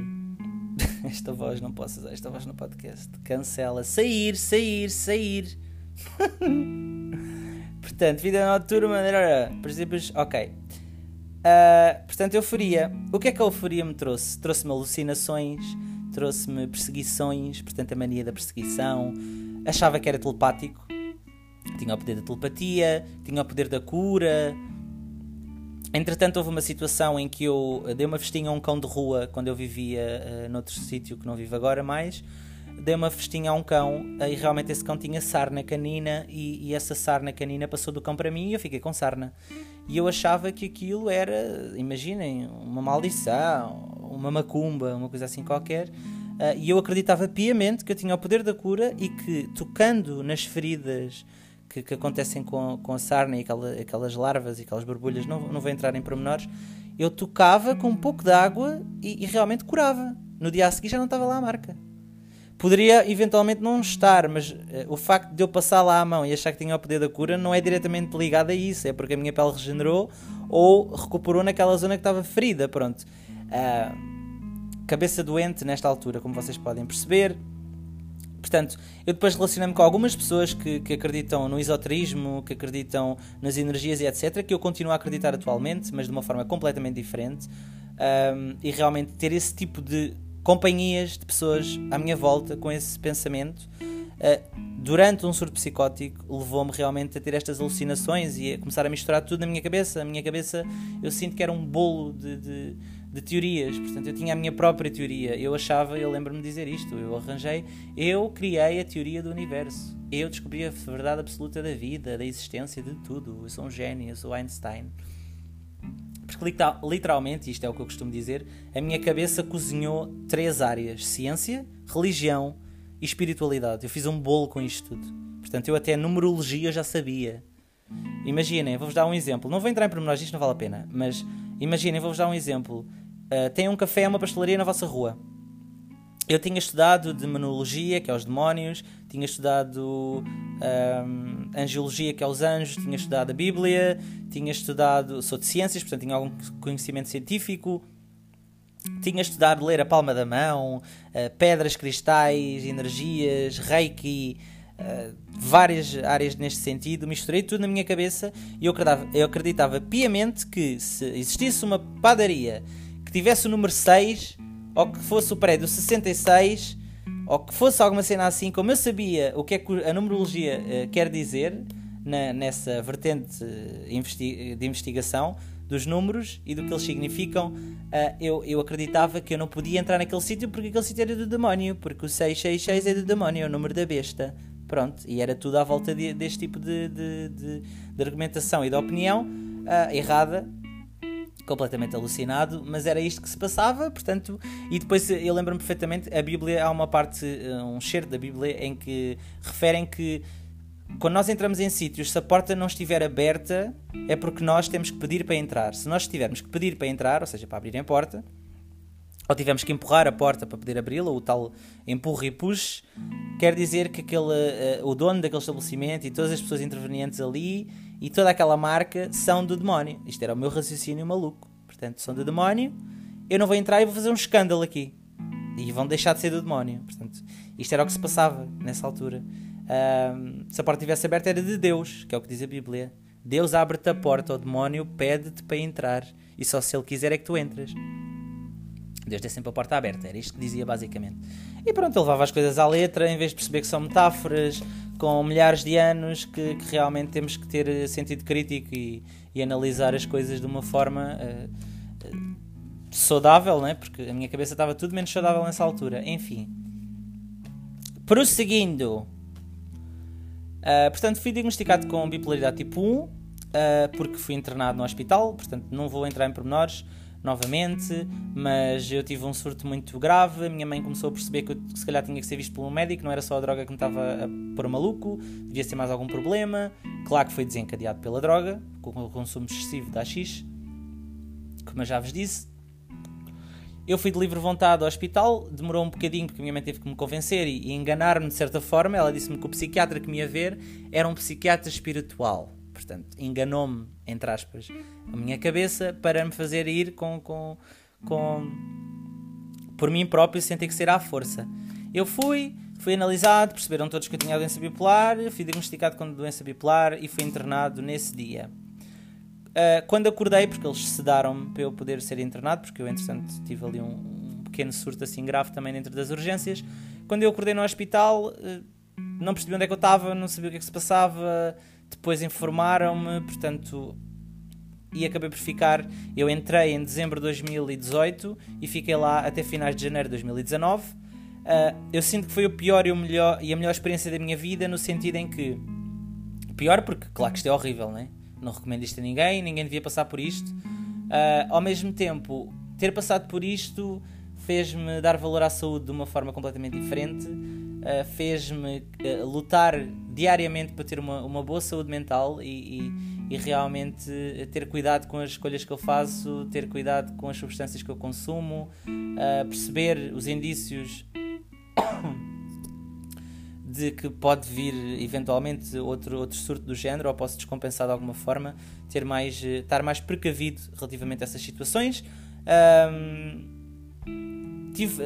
*laughs* esta voz, não posso usar esta voz no podcast. Cancela. Sair, sair, sair. *laughs* portanto, vida noturna. Princípios. Ok. Uh, portanto, euforia. O que é que a euforia me trouxe? Trouxe-me alucinações, trouxe-me perseguições, portanto, a mania da perseguição. Achava que era telepático. Tinha o poder da telepatia, tinha o poder da cura, Entretanto, houve uma situação em que eu dei uma festinha a um cão de rua quando eu vivia uh, noutro sítio que não vivo agora mais. Dei uma festinha a um cão e realmente esse cão tinha sarna canina e, e, essa sarna canina passou do cão para mim e eu fiquei com sarna. E eu achava que aquilo era, imaginem, uma maldição, uma macumba, uma coisa assim qualquer. Uh, e eu acreditava piamente que eu tinha o poder da cura e que tocando nas feridas que, que acontecem com, com a sarna e aquela, aquelas larvas e aquelas borbulhas, não, não vou entrar em pormenores, eu tocava com um pouco de água e, e realmente curava. No dia a seguir já não estava lá a marca. Poderia eventualmente não estar, mas uh, o facto de eu passar lá a mão e achar que tinha o poder da cura não é diretamente ligado a isso, é porque a minha pele regenerou ou recuperou naquela zona que estava ferida. Pronto. Uh, cabeça doente nesta altura, como vocês podem perceber. Portanto, eu depois relacionei-me com algumas pessoas que, que, acreditam no esoterismo, que acreditam nas energias e etc., que eu continuo a acreditar atualmente, mas de uma forma completamente diferente. Um, e realmente ter esse tipo de companhias de pessoas à minha volta com esse pensamento uh, durante um surto psicótico levou-me realmente a ter estas alucinações e a começar a misturar tudo na minha cabeça. A minha cabeça eu sinto que era um bolo de, de de teorias. Portanto, eu tinha a minha própria teoria. Eu achava, eu lembro-me de dizer isto, eu arranjei, eu criei a teoria do universo. Eu descobri a verdade absoluta da vida, da existência, de tudo. Eu sou um gênio, eu sou Einstein. Porque literalmente, isto é o que eu costumo dizer, a minha cabeça cozinhou três áreas: ciência, religião e espiritualidade. Eu fiz um bolo com isto tudo. Portanto, eu até numerologia já sabia. Imaginem, vou-vos dar um exemplo. Não vou entrar em pormenores, isto não vale a pena, mas imaginem, vou-vos dar um exemplo. Uh, tem um café, uma pastelaria na vossa rua. Eu tinha estudado demonologia, que é os demónios, tinha estudado um, angiologia, que é os anjos, tinha estudado a Bíblia, tinha estudado. Sou de ciências, portanto tinha algum conhecimento científico, tinha estudado ler a palma da mão, uh, pedras, cristais, energias, reiki, uh, várias áreas neste sentido. Misturei tudo na minha cabeça e eu acreditava, eu acreditava piamente que se existisse uma padaria que tivesse o número 6, ou que fosse o prédio 66, ou que fosse alguma cena assim, como eu sabia o que é que a numerologia uh, quer dizer na, nessa vertente investi de investigação dos números e do que eles significam, uh, eu, eu acreditava que eu não podia entrar naquele sítio porque aquele sítio era do demónio, porque o 666 é do demónio, é o número da besta. Pronto, e era tudo à volta de, deste tipo de, de, de, de, argumentação e de opinião uh, errada completamente alucinado, mas era isto que se passava, portanto, e depois eu lembro-me perfeitamente, a Bíblia, há uma parte, eh, um cheiro da Bíblia em que referem que quando nós entramos em sítios, se a porta não estiver aberta, é porque nós temos que pedir para entrar. Se nós tivermos que pedir para entrar, ou seja, para abrirem a porta, ou tivemos que empurrar a porta para poder abri-la, o tal empurra e push, quer dizer que aquele, uh, o dono daquele estabelecimento e todas as pessoas intervenientes ali e toda aquela marca são do demónio. Isto era o meu raciocínio maluco. Portanto, são do demónio, eu não vou entrar e vou fazer um escândalo aqui. E vão deixar de ser do demónio. Portanto, isto era o que se passava nessa altura. Um, se a porta estivesse aberta, era de Deus, que é o que diz a Bíblia. Deus abre-te a porta, o demónio pede-te para entrar. E só se ele quiser é que tu entras. Deus tem sempre a porta aberta, era isto que dizia basicamente. E pronto, ele levava as coisas à letra, em vez de perceber que são metáforas, com milhares de anos, que, que realmente temos que ter sentido crítico e, e analisar as coisas de uma forma uh, uh, saudável, né? porque a minha cabeça estava tudo menos saudável nessa altura. Enfim, prosseguindo, uh, portanto, fui diagnosticado com bipolaridade tipo 1, porque fui internado no hospital, portanto, não vou entrar em pormenores novamente, mas eu tive um surto muito grave. A minha mãe começou a perceber que eu se calhar tinha que ser visto por um médico, não era só a droga que me estava a pôr maluco, devia ser mais algum problema. Claro que foi desencadeado pela droga, com o consumo excessivo da AX, como eu já vos disse. Eu fui de livre vontade ao hospital, demorou um bocadinho porque a minha mãe teve que me convencer e enganar-me de certa forma. Ela disse-me que o psiquiatra que me ia ver era um psiquiatra espiritual. Portanto, enganou-me, entre aspas, a minha cabeça para me fazer ir com, com, com por mim próprio sem ter que ser à força. Eu fui, fui analisado, perceberam todos que eu tinha doença bipolar, fui diagnosticado com doença bipolar e fui internado nesse dia. Uh, quando acordei, porque eles sedaram-me para eu poder ser internado, porque eu, entretanto, tive ali um, um, pequeno surto assim grave também dentro das urgências. Quando eu acordei no hospital, uh, não percebi onde é que eu estava, não sabia o que é que se passava, depois informaram-me, portanto, e acabei por ficar. Eu entrei em dezembro de 2018 e fiquei lá até finais de janeiro de 2019. Uh, ah, eu sinto que foi o pior e, o melhor, e a melhor experiência da minha vida, no sentido em que. Pior, porque, claro que isto é horrível, né? não recomendo isto a ninguém, ninguém devia passar por isto. Uh, ao mesmo tempo, ter passado por isto fez-me dar valor à saúde de uma forma completamente diferente, uh, fez-me uh, lutar diariamente para ter uma, uma boa saúde mental e, e, e, realmente ter cuidado com as escolhas que eu faço, ter cuidado com as substâncias que eu consumo, perceber os indícios *coughs* de que pode vir eventualmente outro, outro surto do género ou posso descompensar de alguma forma, ter mais, estar mais precavido relativamente a essas situações. Um, tive,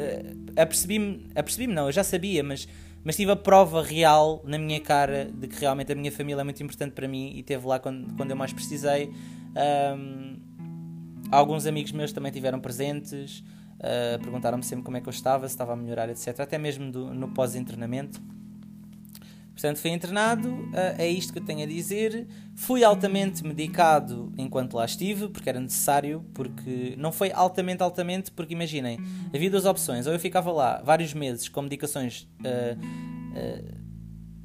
apercebi-me, apercebi-me não, eu já sabia, mas, mas tive a prova real na minha cara de que realmente a minha família é muito importante para mim e esteve lá quando, quando eu mais precisei. Um, alguns amigos meus também tiveram presentes, uh, perguntaram-me sempre como é que eu estava, se estava a melhorar, etc. Até mesmo do, no pós-internamento. Portanto, fui internado, uh, é isto que eu tenho a dizer. Fui altamente medicado enquanto lá estive, porque era necessário, porque não foi altamente, altamente, porque imaginem, havia duas opções. Ou eu ficava lá vários meses com medicações uh, uh,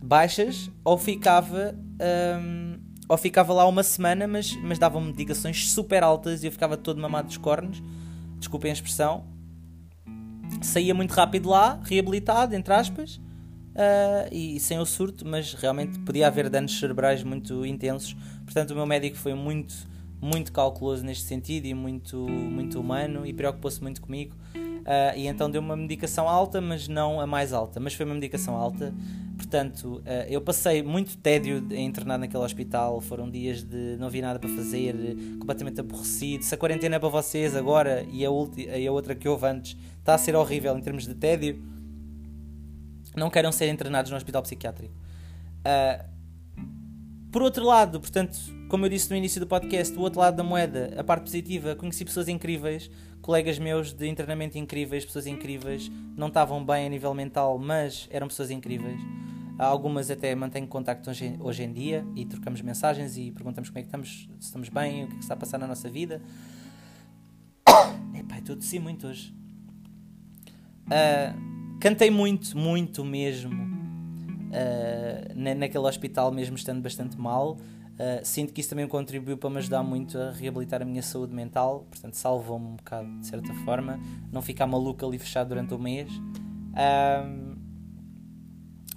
baixas, ou ficava, um, ou ficava lá uma semana, mas, mas davam medicações super altas e eu ficava todo mamado dos cornos. Desculpem a expressão. Saía muito rápido lá, reabilitado, entre aspas uh, e, sem o surto, mas realmente podia haver danos cerebrais muito intensos. Portanto, o meu médico foi muito, muito calculoso neste sentido e muito, muito humano e preocupou-se muito comigo. Uh, e então deu uma medicação alta, mas não a mais alta, mas foi uma medicação alta. Portanto, uh, eu passei muito tédio a internar naquele hospital. Foram dias de não havia nada para fazer, completamente aborrecido. Se a quarentena é para vocês agora e a, e a outra que houve antes está a ser horrível em termos de tédio, não queiram ser internados no hospital psiquiátrico. Uh, por outro lado, portanto, como eu disse no início do podcast, o outro lado da moeda, a parte positiva, conheci pessoas incríveis, colegas meus de internamento incríveis, pessoas incríveis, não estavam bem a nível mental, mas eram pessoas incríveis. Algumas até mantenho contacto hoje, hoje em dia e trocamos mensagens e perguntamos como é que estamos, se estamos bem, o que, é que está a passar na nossa vida. *coughs* Epá, estou a muito hoje. Uh, Cantei muito, muito mesmo uh, naquele hospital, mesmo estando bastante mal. Uh, sinto que isso também contribuiu para me ajudar muito a reabilitar a minha saúde mental, portanto, salvou-me um bocado de certa forma, não ficar maluco ali fechado durante o mês. Uh,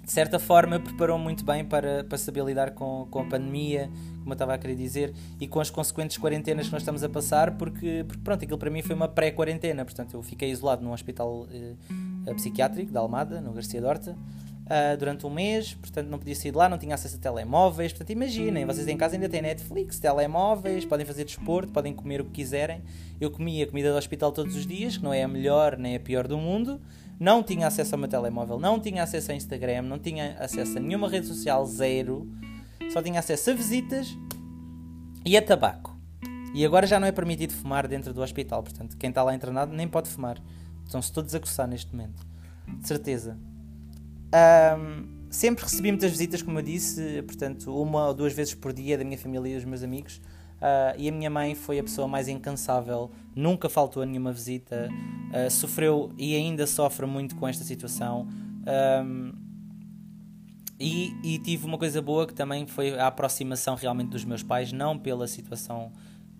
de certa forma, preparou muito bem para, para saber lidar com, com a pandemia, como eu estava a querer dizer, e com as consequentes quarentenas que nós estamos a passar, porque, porque pronto, aquilo para mim foi uma pré-quarentena, portanto, eu fiquei isolado num hospital uh, psiquiátrico da Almada, no Garcia Dorta, uh, durante um mês, portanto não podia sair de lá, não tinha acesso a telemóveis, portanto imaginem, vocês em casa ainda têm Netflix, telemóveis, podem fazer desporto, podem comer o que quiserem. Eu comia comida do hospital todos os dias, que não é a melhor nem a pior do mundo, não tinha acesso ao meu telemóvel, não tinha acesso a Instagram, não tinha acesso a nenhuma rede social, zero. Só tinha acesso a visitas e a tabaco. E agora já não é permitido fumar dentro do hospital, portanto, quem está lá internado nem pode fumar. Estão-se todos a coçar neste momento. De certeza. Um, sempre recebi muitas visitas, como eu disse, portanto, uma ou duas vezes por dia da minha família e dos meus amigos. Uh, e a minha mãe foi a pessoa mais incansável, nunca faltou a nenhuma visita, uh, sofreu e ainda sofre muito com esta situação. Um, e, e, tive uma coisa boa que também foi a aproximação realmente dos meus pais, não pela situação,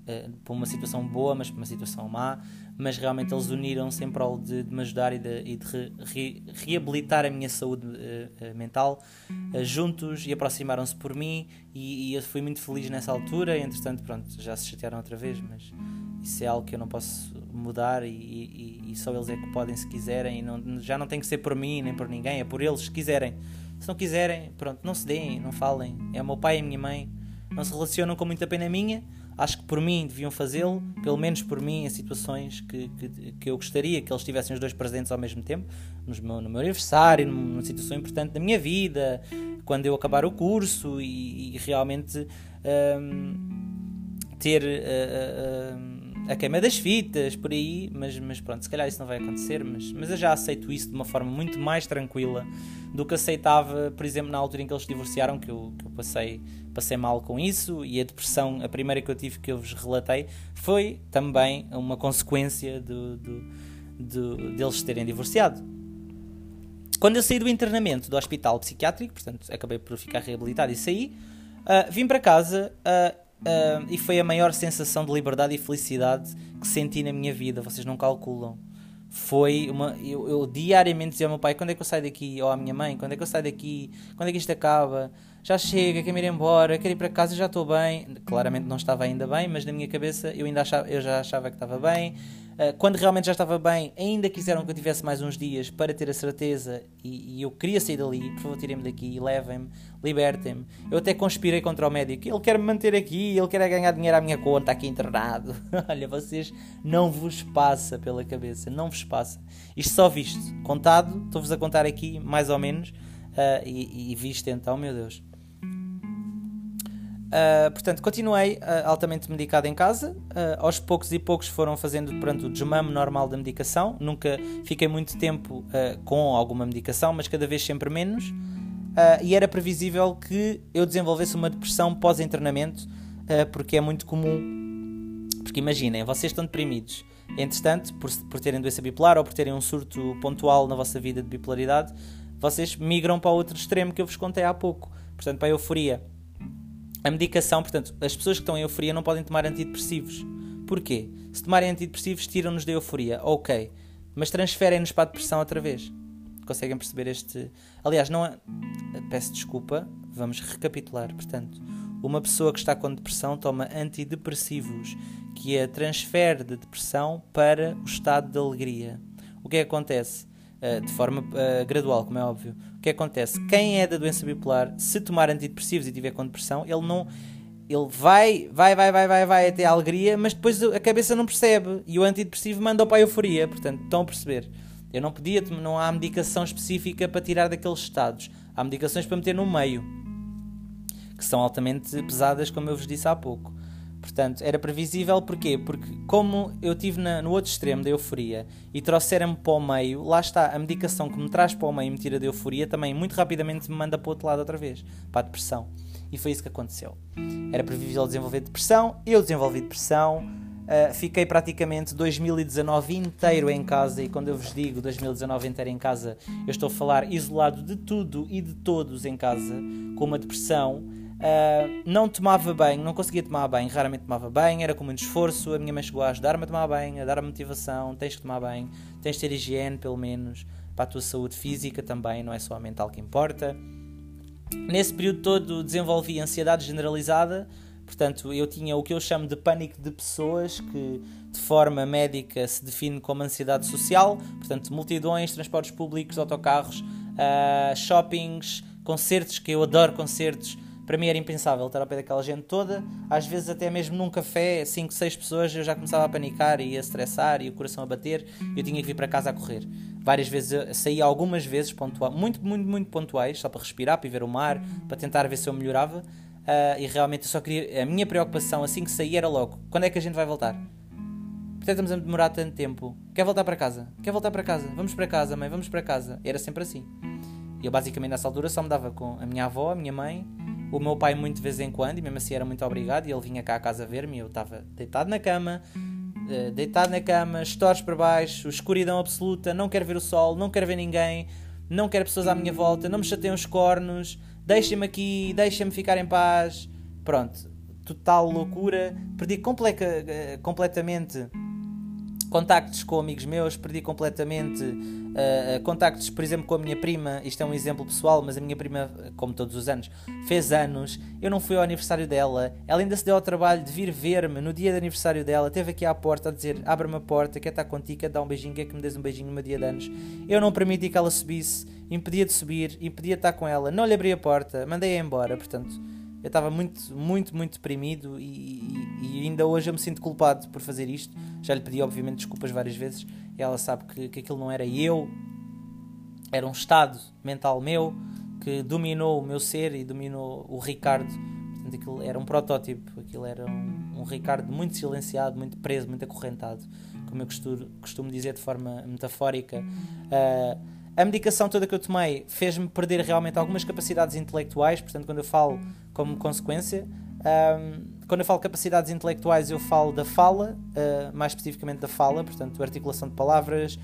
uh, por uma situação boa, mas por uma situação má, mas realmente eles uniram-se em prol de, de, me ajudar e de, e de re, re, reabilitar a minha saúde uh, mental uh, juntos e aproximaram-se por mim e, e, eu fui muito feliz nessa altura. Entretanto, pronto, já se chatearam outra vez, mas isso é algo que eu não posso mudar e, e, e só eles é que podem se quiserem. Não, já não tem que ser por mim nem por ninguém, é por eles se quiserem. Se não quiserem, pronto, não se deem, não falem. É o meu pai e a minha mãe. Não se relacionam com muita pena minha Acho que por mim deviam fazê-lo, pelo menos por mim, em situações que, que, que, eu gostaria que eles tivessem os dois presentes ao mesmo tempo, no meu, no meu aniversário, numa situação importante da minha vida, quando eu acabar o curso e, e realmente um, ter. Uh, uh, a queima das fitas, por aí, mas, mas pronto, se calhar isso não vai acontecer, mas, mas eu já aceito isso de uma forma muito mais tranquila do que aceitava, por exemplo, na altura em que eles divorciaram, que eu, que eu passei, passei mal com isso, e a depressão, a primeira que eu tive que eu vos relatei, foi também uma consequência do, do, do, deles terem divorciado. Quando eu saí do internamento do hospital psiquiátrico, portanto, acabei por ficar reabilitado e saí, uh, vim para casa uh, Uh, e foi a maior sensação de liberdade e felicidade que senti na minha vida. Vocês não calculam. foi uma. Eu, eu, diariamente dizia ao meu pai: quando é que eu saio daqui? Ou à minha mãe: quando é que eu saio daqui? Quando é que isto acaba? Já chega, quero ir embora, quero ir para casa, já estou bem. Claramente não estava ainda bem, mas na minha cabeça eu ainda achava, eu já achava que estava bem. Uh, quando realmente já estava bem, ainda quiseram que eu tivesse mais uns dias para ter a certeza e, e eu queria sair dali. Por favor, tirem-me daqui, levem-me, libertem-me. Eu até conspirei contra o médico. Ele quer me manter aqui, ele quer ganhar dinheiro à minha conta, aqui internado. *laughs* Olha, vocês não vos passa pela cabeça, não vos passa. Isto só visto, contado, estou-vos a contar aqui mais ou menos. Uh, e, e visto então, meu Deus. Uh, portanto, continuei uh, altamente medicado em casa. Uh, aos poucos e poucos foram fazendo pronto, o desmame normal da medicação. Nunca fiquei muito tempo com alguma medicação, mas cada vez sempre menos. e era previsível que eu desenvolvesse uma depressão pós-internamento, porque é muito comum. Porque imaginem, vocês estão deprimidos. Entretanto, por, por terem doença bipolar ou por terem um surto pontual na vossa vida de bipolaridade, vocês migram para o outro extremo que eu vos contei há pouco. Portanto, para a euforia a medicação, portanto, as pessoas que estão em euforia não podem tomar antidepressivos. Porquê? Se tomarem antidepressivos, tiram-nos da euforia. Ok. Mas transferem-nos para a depressão outra vez. Conseguem perceber este. Aliás, não é... Peço desculpa, vamos recapitular. Portanto, uma pessoa que está com depressão toma antidepressivos, que a transfere de depressão para o estado de alegria. O que é que acontece? Uh, de forma uh, gradual, como é óbvio que acontece? Quem é da doença bipolar, se tomar antidepressivos e tiver com depressão, ele não. Ele vai, vai, vai, vai, vai, vai até a alegria, mas depois a cabeça não percebe e o antidepressivo manda para a euforia. Portanto, estão a perceber? Eu não podia, não há medicação específica para tirar daqueles estados. Há medicações para meter no meio, que são altamente pesadas, como eu vos disse há pouco. Portanto, era previsível porquê? Porque como eu estive no outro extremo da euforia e trouxeram-me para o meio, lá está, a medicação que me traz para o meio e me tira da euforia também muito rapidamente me manda para o outro lado outra vez, para a depressão. E foi isso que aconteceu. Era previsível desenvolver depressão, eu desenvolvi depressão, uh, fiquei praticamente 2019 inteiro em casa e quando eu vos digo 2019 inteiro em casa, eu estou a falar isolado de tudo e de todos em casa, com uma depressão Uh, não tomava banho, não conseguia tomar banho, raramente tomava banho, era com muito esforço. A minha mãe chegou a ajudar-me a tomar banho, a dar a motivação: tens que tomar banho, tens de ter higiene, pelo menos, para a tua saúde física também, não é só a mental que importa. Nesse período todo desenvolvi ansiedade generalizada, portanto, eu tinha o que eu chamo de pânico de pessoas, que de forma médica se define como ansiedade social, portanto, multidões, transportes públicos, autocarros, uh, shoppings, concertos, que eu adoro concertos para mim era impensável estar ao pé daquela gente toda. Às vezes, até mesmo num café, 5, 6 pessoas, eu já começava a panicar e a estressar e o coração a bater. Eu tinha que vir para casa a correr. Várias vezes, saí algumas vezes, pontual, muito, muito, muito pontuais, só para respirar, para ver o mar, para tentar ver se eu melhorava. Uh, e realmente eu só queria. A minha preocupação assim que saí era logo: quando é que a gente vai voltar? Porque estamos a demorar tanto tempo? Quer voltar para casa? Quer voltar para casa? Vamos para casa, mãe, vamos para casa. Era sempre assim. Eu basicamente nessa altura só me dava com a minha avó, a minha mãe o meu pai muito de vez em quando, e mesmo assim era muito obrigado, e ele vinha cá a casa ver-me, e eu estava deitado na cama, uh, deitado na cama, estores para baixo, escuridão absoluta, não quero ver o sol, não quero ver ninguém, não quero pessoas à minha volta, não me chateiam os cornos, deixem-me aqui, deixem-me ficar em paz. Pronto, total loucura, perdi uh, completamente contactos com amigos meus, perdi completamente uh, contactos, por exemplo, com a minha prima. Isto é um exemplo pessoal, mas a minha prima, como todos os anos, fez anos. Eu não fui ao aniversário dela. Ela ainda se deu ao trabalho de vir ver-me no dia de aniversário dela. Teve aqui à porta a dizer: Abre-me a porta, quer estar contigo, quer dar um beijinho, quer que me des um beijinho no meu dia de anos. Eu não permiti que ela subisse, impedia de subir, impedia de estar com ela. Não lhe abri a porta, mandei-a embora. Portanto, eu estava muito, muito, muito deprimido e, e, ainda hoje eu me sinto culpado por fazer isto. Já lhe pedi, obviamente, desculpas várias vezes. E ela sabe que, que aquilo não era eu, era um estado mental meu que dominou o meu ser e dominou o Ricardo. Portanto, aquilo era um protótipo, aquilo era um, um Ricardo muito silenciado, muito preso, muito acorrentado, como eu costumo, costumo dizer de forma metafórica. Uh, a medicação toda que eu tomei fez-me perder realmente algumas capacidades intelectuais, portanto, quando eu falo como consequência, um, quando eu falo capacidades intelectuais, eu falo da fala, uh, mais especificamente da fala, portanto, articulação de palavras,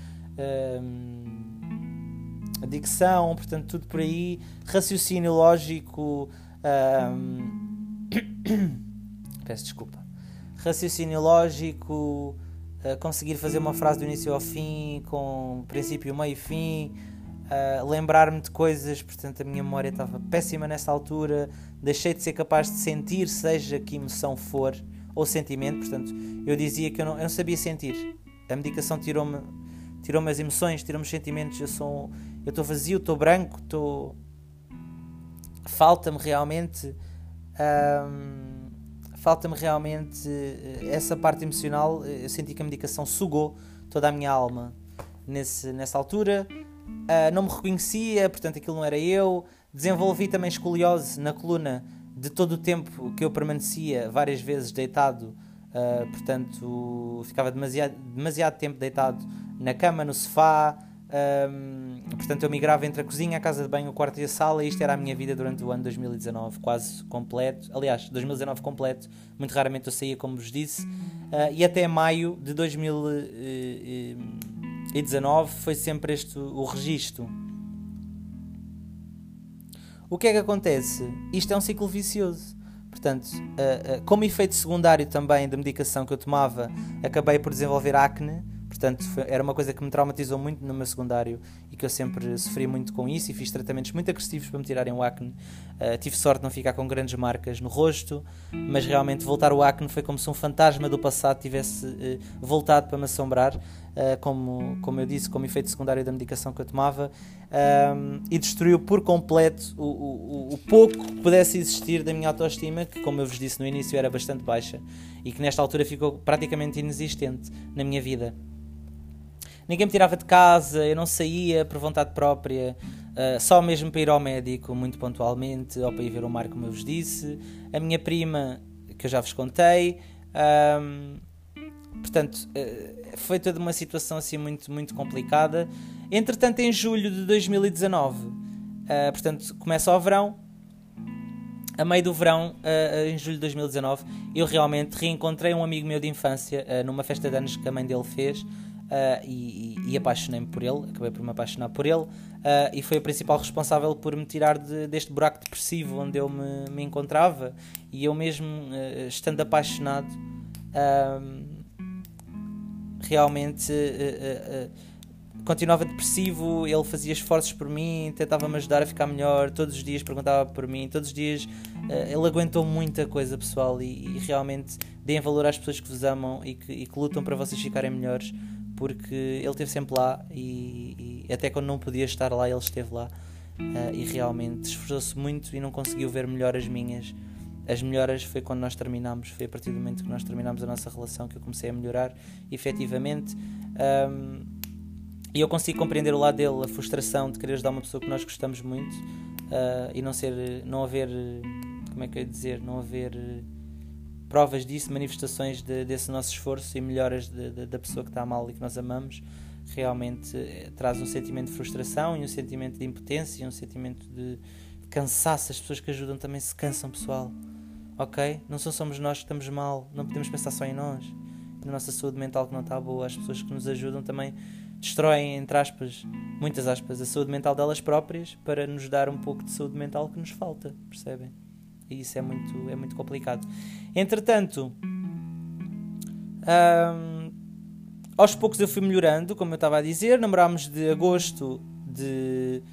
um, dicção, portanto, tudo por aí, raciocínio lógico. Um, *coughs* peço desculpa. Raciocínio lógico, uh, conseguir fazer uma frase do início ao fim, com princípio, meio e fim, uh, lembrar-me de coisas, portanto a minha memória estava péssima nessa altura, deixei de ser capaz de sentir, seja que emoção for, ou sentimento, portanto eu dizia que eu não, eu não sabia sentir. A medicação tirou-me tirou-me as emoções, tirou-me os sentimentos, eu sou eu estou vazio, estou branco, estou falta-me realmente um, falta-me realmente eh, essa parte emocional. Eu senti que a medicação sugou toda a minha alma nesse, nessa altura. Uh, não me reconhecia, portanto aquilo não era eu. Desenvolvi também escoliose na coluna de todo o tempo que eu permanecia várias vezes deitado. Uh, portanto, ficava demasiado, demasiado tempo deitado na cama, no sofá, um, portanto, eu migrava entre a cozinha, a casa de banho, o quarto e a sala, e isto era a minha vida durante o ano 2019, quase completo. Aliás, 2019 completo, muito raramente eu saía, como vos disse, uh, e até maio de 2019 foi sempre este o registro. O que é que acontece? Isto é um ciclo vicioso. Portanto, uh, uh, como efeito secundário também da medicação que eu tomava, acabei por desenvolver acne Portanto, foi, era uma coisa que me traumatizou muito no meu secundário e que eu sempre sofri muito com isso e fiz tratamentos muito agressivos para me tirarem o acne. Uh, tive sorte de não ficar com grandes marcas no rosto, mas realmente voltar o acne foi como se um fantasma do passado tivesse uh, voltado para me assombrar, uh, como, como eu disse, como efeito secundário da medicação que eu tomava, e destruiu por completo o, o, o pouco que pudesse existir da minha autoestima, que, como eu vos disse no início, era bastante baixa e que nesta altura ficou praticamente inexistente na minha vida ninguém me tirava de casa, eu não saía por vontade própria, uh, só mesmo para ir ao médico, muito pontualmente, ou para ir ver o mar, como eu vos disse. A minha prima, que eu já vos contei. Um, portanto, uh, foi toda uma situação assim muito, muito complicada. Entretanto, em julho de 2019, uh, ah, portanto, começa o verão. A meio do verão, em julho de 2019, eu realmente reencontrei um amigo meu de infância numa festa de anos que a mãe dele fez uh, e, e, apaixonei-me por ele, acabei por me apaixonar por ele uh, e foi o principal responsável por me tirar de, deste buraco depressivo onde eu me, me encontrava e eu mesmo uh, estando apaixonado realmente continuava depressivo, ele fazia esforços por mim, tentava-me ajudar a ficar melhor, todos os dias perguntava por mim, todos os dias ele aguentou muita coisa pessoal e, e, realmente deem valor às pessoas que vos amam e que, e que lutam para vocês ficarem melhores, porque ele esteve sempre lá e, e, até quando não podia estar lá, ele esteve lá uh, e realmente esforçou-se muito e não conseguiu ver melhor as minhas. As melhoras foi quando nós terminámos, foi a partir do momento que nós terminámos a nossa relação que eu comecei a melhorar, efetivamente. Um, e eu consigo compreender o lado dele, a frustração de querer ajudar uma pessoa que nós gostamos muito uh, e não ser, não haver, como é que eu ia dizer, não haver provas disso, manifestações de, desse nosso esforço e melhoras de, de, da pessoa que está mal e que nós amamos, realmente eh, traz um sentimento de frustração e um sentimento de impotência e um sentimento de cansaço. As pessoas que ajudam também se cansam, pessoal. Ok? Não só somos nós que estamos mal, não podemos pensar só em nós, na nossa saúde mental que não está boa. As pessoas que nos ajudam também destroem, entre aspas, muitas aspas, a saúde mental delas próprias para nos dar um pouco de saúde mental que nos falta, percebem? E isso é muito, é muito complicado. Entretanto, aos poucos eu fui melhorando, como eu estava a dizer. Namorámos de agosto de,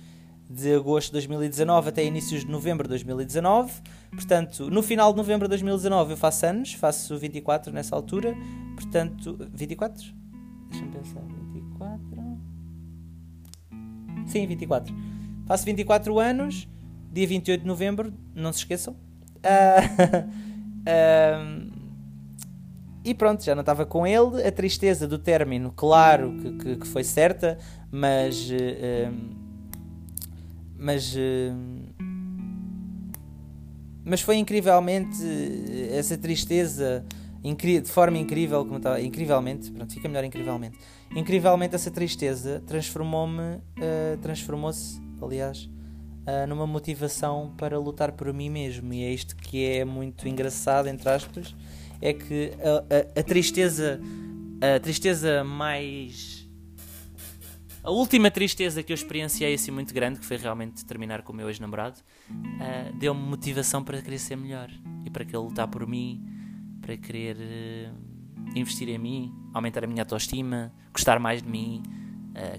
de agosto de 2019 até inícios de novembro de 2019. Portanto, no final de novembro de 2019 eu faço anos, faço 24 nessa altura. Portanto, 24? Deixa-me pensar. 24? Sim, 24. Faço 24 anos, dia 28 de novembro, não se esqueçam. *laughs* Uh, uh, e pronto, já não estava com ele. A tristeza do término, claro que, que, que foi certa, mas. Uh, mas. mas foi incrivelmente. Essa tristeza. De forma incrível, como estava, incrivelmente, pronto, fica melhor incrivelmente. Incrivelmente, essa tristeza transformou-me, transformou-se, aliás, uh, numa motivação para lutar por mim mesmo. E é isto que é muito engraçado, entre aspas, é que a, a, a tristeza, a tristeza mais a última tristeza que eu experienciei assim muito grande, que foi realmente terminar com o meu ex-namorado, uh, deu-me motivação para querer ser melhor e para querer lutar por mim, para querer uh, investir em mim, aumentar a minha autoestima, gostar mais de mim,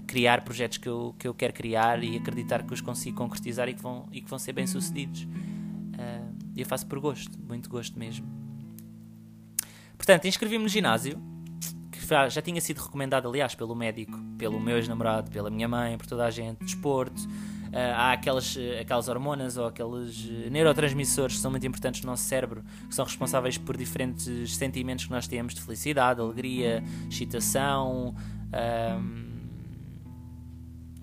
criar projetos que eu, que eu quero criar e acreditar que os consigo concretizar e que vão, e que vão ser bem sucedidos. Uh, eu faço por gosto, muito gosto mesmo. Portanto, inscrevi-me no ginásio, que já tinha sido recomendado, aliás, pelo médico, pelo meu ex-namorado, pela minha mãe, por toda a gente, desporto. Uh, há aquelas, aquelas hormonas ou aqueles neurotransmissores que são muito importantes no nosso cérebro, que são responsáveis por diferentes sentimentos que nós temos de felicidade, alegria, excitação,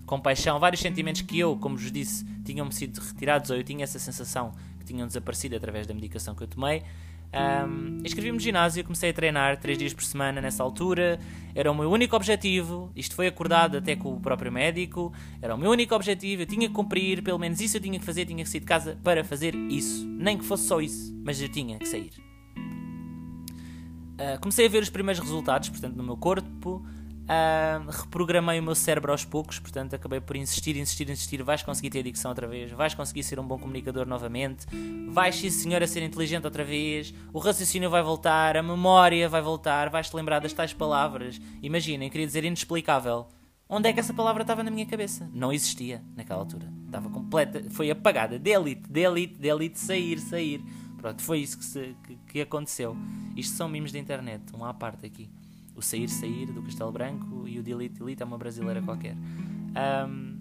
compaixão, vários sentimentos que eu, como vos disse, tinham-me sido retirados ou eu tinha essa sensação que tinham desaparecido através da medicação que eu tomei. Um, Inscrevi-me no ginásio, comecei a treinar 3 dias por semana nessa altura. Era o meu único objetivo. Isto foi acordado até com o próprio médico. Era o meu único objetivo. Eu tinha que cumprir, pelo menos isso eu tinha que fazer. Tinha que sair de casa para fazer isso. Nem que fosse só isso, mas eu tinha que sair. Uh, comecei a ver os primeiros resultados, portanto, no meu corpo. Uh, reprogramei o meu cérebro aos poucos, portanto acabei por insistir, insistir, insistir. Vais conseguir ter dicção outra vez, vais conseguir ser um bom comunicador novamente, vais, sim senhor, a ser inteligente outra vez, o raciocínio vai voltar, a memória vai voltar, vais-te lembrar das tais palavras. Imaginem, queria dizer inexplicável. Onde é que essa palavra estava na minha cabeça? Não existia naquela altura. Estava completa, foi apagada. Delete, delete, delete, sair, sair. Pronto, foi isso que, se, que, que aconteceu. Isto são mimos da internet, um à parte aqui o Sair Sair do Castelo Branco e o Delete Delete é uma brasileira qualquer. Um,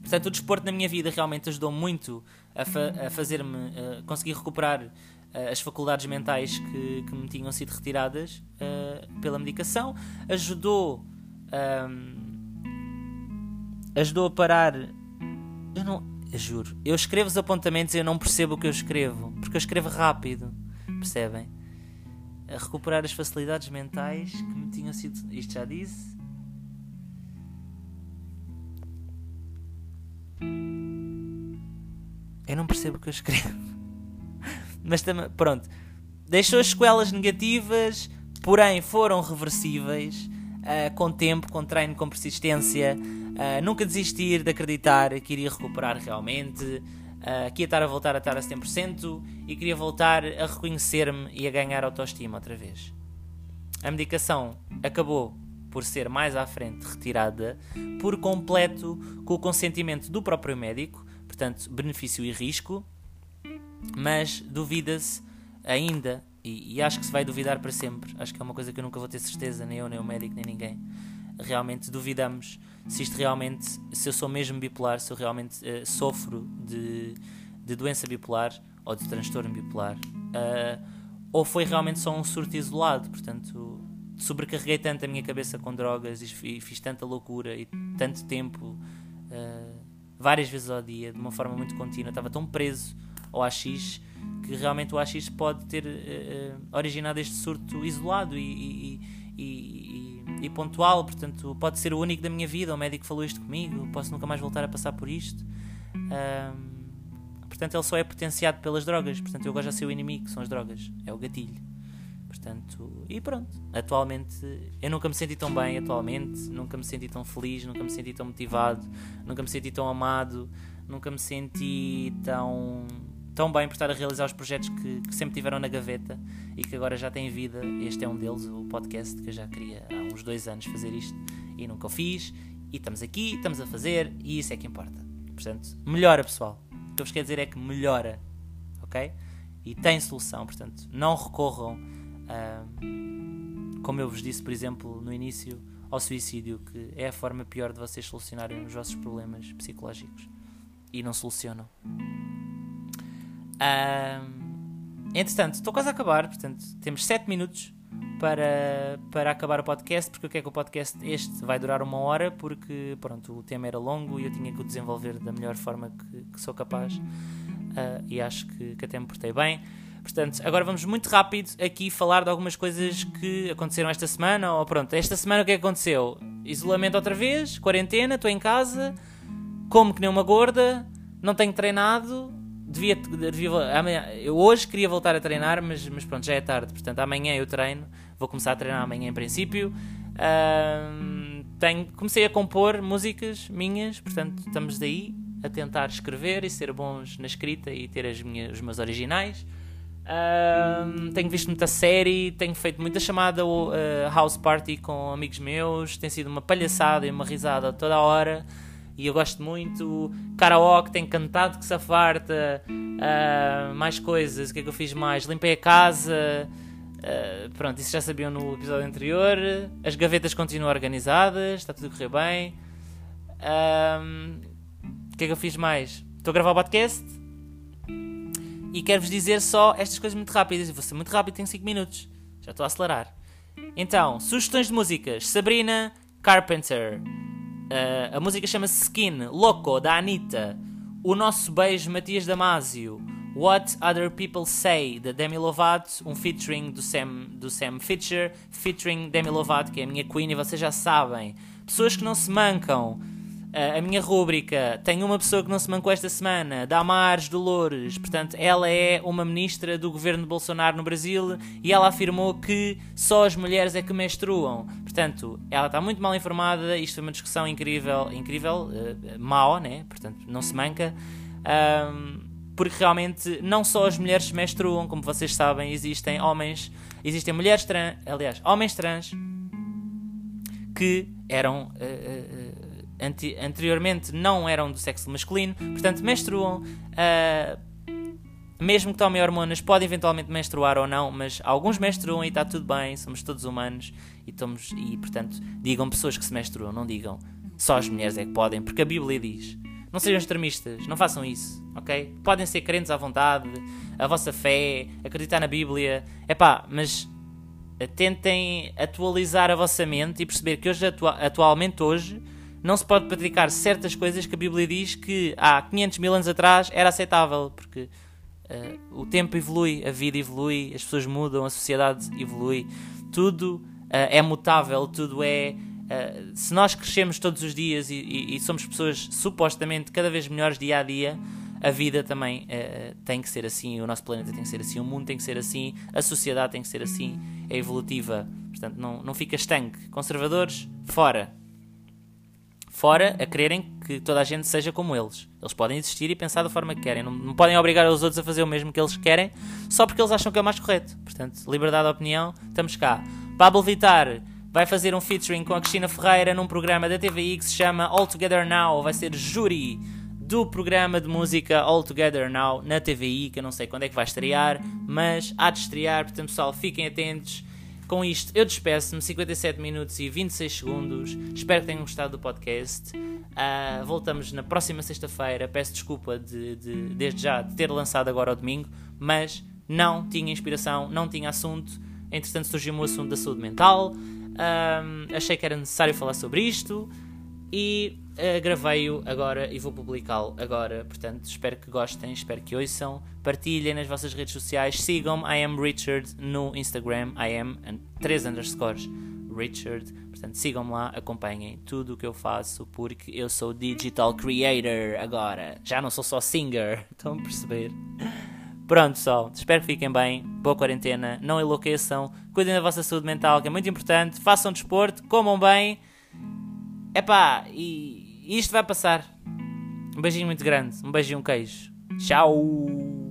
portanto, o desporto na minha vida realmente ajudou muito a, fa a fazer-me uh, conseguir recuperar uh, as faculdades mentais que, que, me tinham sido retiradas uh, pela medicação. Ajudou. Um, ajudou a parar. Eu não. Eu juro. Eu escrevo os apontamentos e eu não percebo o que eu escrevo. Porque eu escrevo rápido. Percebem? A recuperar as facilidades mentais que me tinham sido. Isto já disse. Eu não percebo o que eu escrevo. *laughs* Mas também, pronto. Deixou as sequelas negativas, porém foram reversíveis. Uh, com tempo, com treino, com persistência. Uh, nunca desistir de acreditar que iria recuperar realmente. Uh, queria estar a voltar a estar a 100% e queria voltar a reconhecer-me e a ganhar autoestima outra vez. A medicação acabou por ser mais à frente retirada por completo com o consentimento do próprio médico, portanto, benefício e risco, mas duvida-se ainda, e, e, acho que se vai duvidar para sempre, acho que é uma coisa que eu nunca vou ter certeza, nem eu, nem o médico, nem ninguém. Realmente duvidamos se isto realmente, se eu sou mesmo bipolar, se eu realmente uh, sofro de, de doença bipolar ou de transtorno bipolar, uh, ou foi realmente só um surto isolado, portanto sobrecarreguei tanto a minha cabeça com drogas e fiz tanta loucura e tanto tempo, uh, várias vezes ao dia, de uma forma muito contínua, estava tão preso ao AX que realmente o AX pode ter originado este surto isolado e, e, e pontual, portanto, pode ser o único da minha vida. O médico falou isto comigo, posso nunca mais voltar a passar por isto. Um, portanto, ele só é potenciado pelas drogas. Portanto, eu agora já sei o inimigo, que são as drogas, é o gatilho. Portanto, e pronto. Atualmente, eu nunca me senti tão bem. Atualmente, nunca me senti tão feliz, nunca me senti tão motivado, nunca me senti tão amado, nunca me senti tão tão bem por estar a realizar os projetos que, que, sempre tiveram na gaveta e que agora já têm vida. Este é um deles, o podcast, que eu já queria há uns dois anos fazer isto e nunca o fiz. E estamos aqui, estamos a fazer e isso é que importa. Portanto, melhora, pessoal. O que eu vos quero dizer é que melhora, ok? E tem solução, portanto, não recorram, como eu vos disse, por exemplo, no início, ao suicídio, que é a forma pior de vocês solucionarem os vossos problemas psicológicos e não solucionam. Um, entretanto, estou quase a acabar, portanto, temos 7 minutos para, para acabar o podcast, porque eu quero que o podcast este vai durar uma hora, porque pronto, o tema era longo e eu tinha que o desenvolver da melhor forma que, que sou capaz. Uh, e acho que, que até me portei bem. Portanto, agora vamos muito rápido aqui falar de algumas coisas que aconteceram esta semana. Ou pronto, esta semana o que, é que aconteceu? Isolamento outra vez, quarentena, estou em casa, como que nem uma gorda, não tenho treinado, devia, devia amanhã, eu hoje queria voltar a treinar, mas, mas pronto, já é tarde, portanto amanhã eu treino, vou começar a treinar amanhã em princípio. Uh, tenho, comecei a compor músicas minhas, portanto estamos daí a tentar escrever e ser bons na escrita e ter as minhas, os meus originais. Um, tenho visto muita série, tenho feito muita chamada uh, house party com amigos meus, tem sido uma palhaçada e uma risada toda a hora e eu gosto muito. Karaoke, tenho cantado que se afarta, uh, mais coisas, o que é que eu fiz mais? Limpei a casa, uh, pronto, isso já sabiam no episódio anterior. As gavetas continuam organizadas, está tudo a correr bem. o que é que eu fiz mais? Estou a gravar o podcast e quero-vos dizer só estas coisas muito rápidas. Vou ser muito rápido, tenho 5 minutos. Já estou a acelerar. Então, sugestões de músicas. Sabrina Carpenter. Uh, a música chama-se Skin, Loco, da Anitta. O Nosso Beijo, Matias Damasio. What Other People Say, da Demi Lovato, um featuring do Sam, do Sam Fisher, featuring Demi Lovato, que é a minha queen e vocês já sabem. Pessoas que não se mancam, a minha rúbrica tem uma pessoa que não se mancou esta semana, Damares Dolores. Portanto, ela é uma ministra do governo de Bolsonaro no Brasil e ela afirmou que só as mulheres é que menstruam. Portanto, ela está muito mal informada. Isto é uma discussão incrível, incrível, uh, mau, né? Portanto, não se manca. Um, porque realmente não só as mulheres menstruam, como vocês sabem, existem homens, existem mulheres trans, aliás, homens trans que eram. Uh, uh, anti anteriormente não eram do sexo masculino, portanto menstruam. Uh, mesmo que tomem hormonas, podem eventualmente menstruar ou não, mas alguns menstruam e está tudo bem, somos todos humanos e, estamos, e portanto digam pessoas que se menstruam, não digam só as mulheres é que podem, porque a Bíblia diz. Não sejam extremistas, não façam isso, ok? Podem ser crentes à vontade, a vossa fé, acreditar na Bíblia, é pá, mas tentem atualizar a vossa mente e perceber que hoje, atualmente hoje, não se pode praticar certas coisas que a Bíblia diz que há 500 mil anos atrás era aceitável, porque uh, o tempo evolui, a vida evolui, as pessoas mudam, a sociedade evolui, tudo uh, é mutável, tudo é. Uh, se nós crescemos todos os dias e, e, e, somos pessoas supostamente cada vez melhores dia a dia, a vida também tem que ser assim, o nosso planeta tem que ser assim, o mundo tem que ser assim, a sociedade tem que ser assim, é evolutiva. Portanto, não, não fica estanque. Conservadores, fora fora a quererem que toda a gente seja como eles. Eles podem existir e pensar da forma que querem. Não, não, podem obrigar os outros a fazer o mesmo que eles querem só porque eles acham que é o mais correto. Portanto, liberdade de opinião, estamos cá. Pablo Vittar vai fazer um featuring com a Cristina Ferreira num programa da TVI que se chama All Together Now. Vai ser júri do programa de música All Together Now na TVI, que eu não sei quando é que vai estrear, mas há de estrear. Portanto, pessoal, fiquem atentos com isto, eu despeço-me 57 minutos e 26 segundos. Espero que tenham gostado do podcast. Uh, voltamos na próxima sexta-feira. Peço desculpa de, de, desde já de ter lançado agora ao domingo, mas não tinha inspiração, não tinha assunto. Entretanto, surgiu-me o assunto da saúde mental. Uh, achei que era necessário falar sobre isto e uh, gravei-o agora e vou publicá-lo agora. Portanto, espero que gostem, espero que ouçam, partilhem nas vossas redes sociais, sigam-me, I am Richard no Instagram, I am 3 underscores Richard. Portanto, sigam-me lá, acompanhem tudo o que eu faço, porque eu sou digital creator agora. Já não sou só singer, *laughs* estão a perceber? Pronto, pessoal, espero que fiquem bem. Boa quarentena, não enlouqueçam, cuidem da vossa saúde mental, que é muito importante. Façam desporto, comam bem. Epá, e isto vai passar. Um beijinho muito grande. Um beijinho, um queijo. Tchau!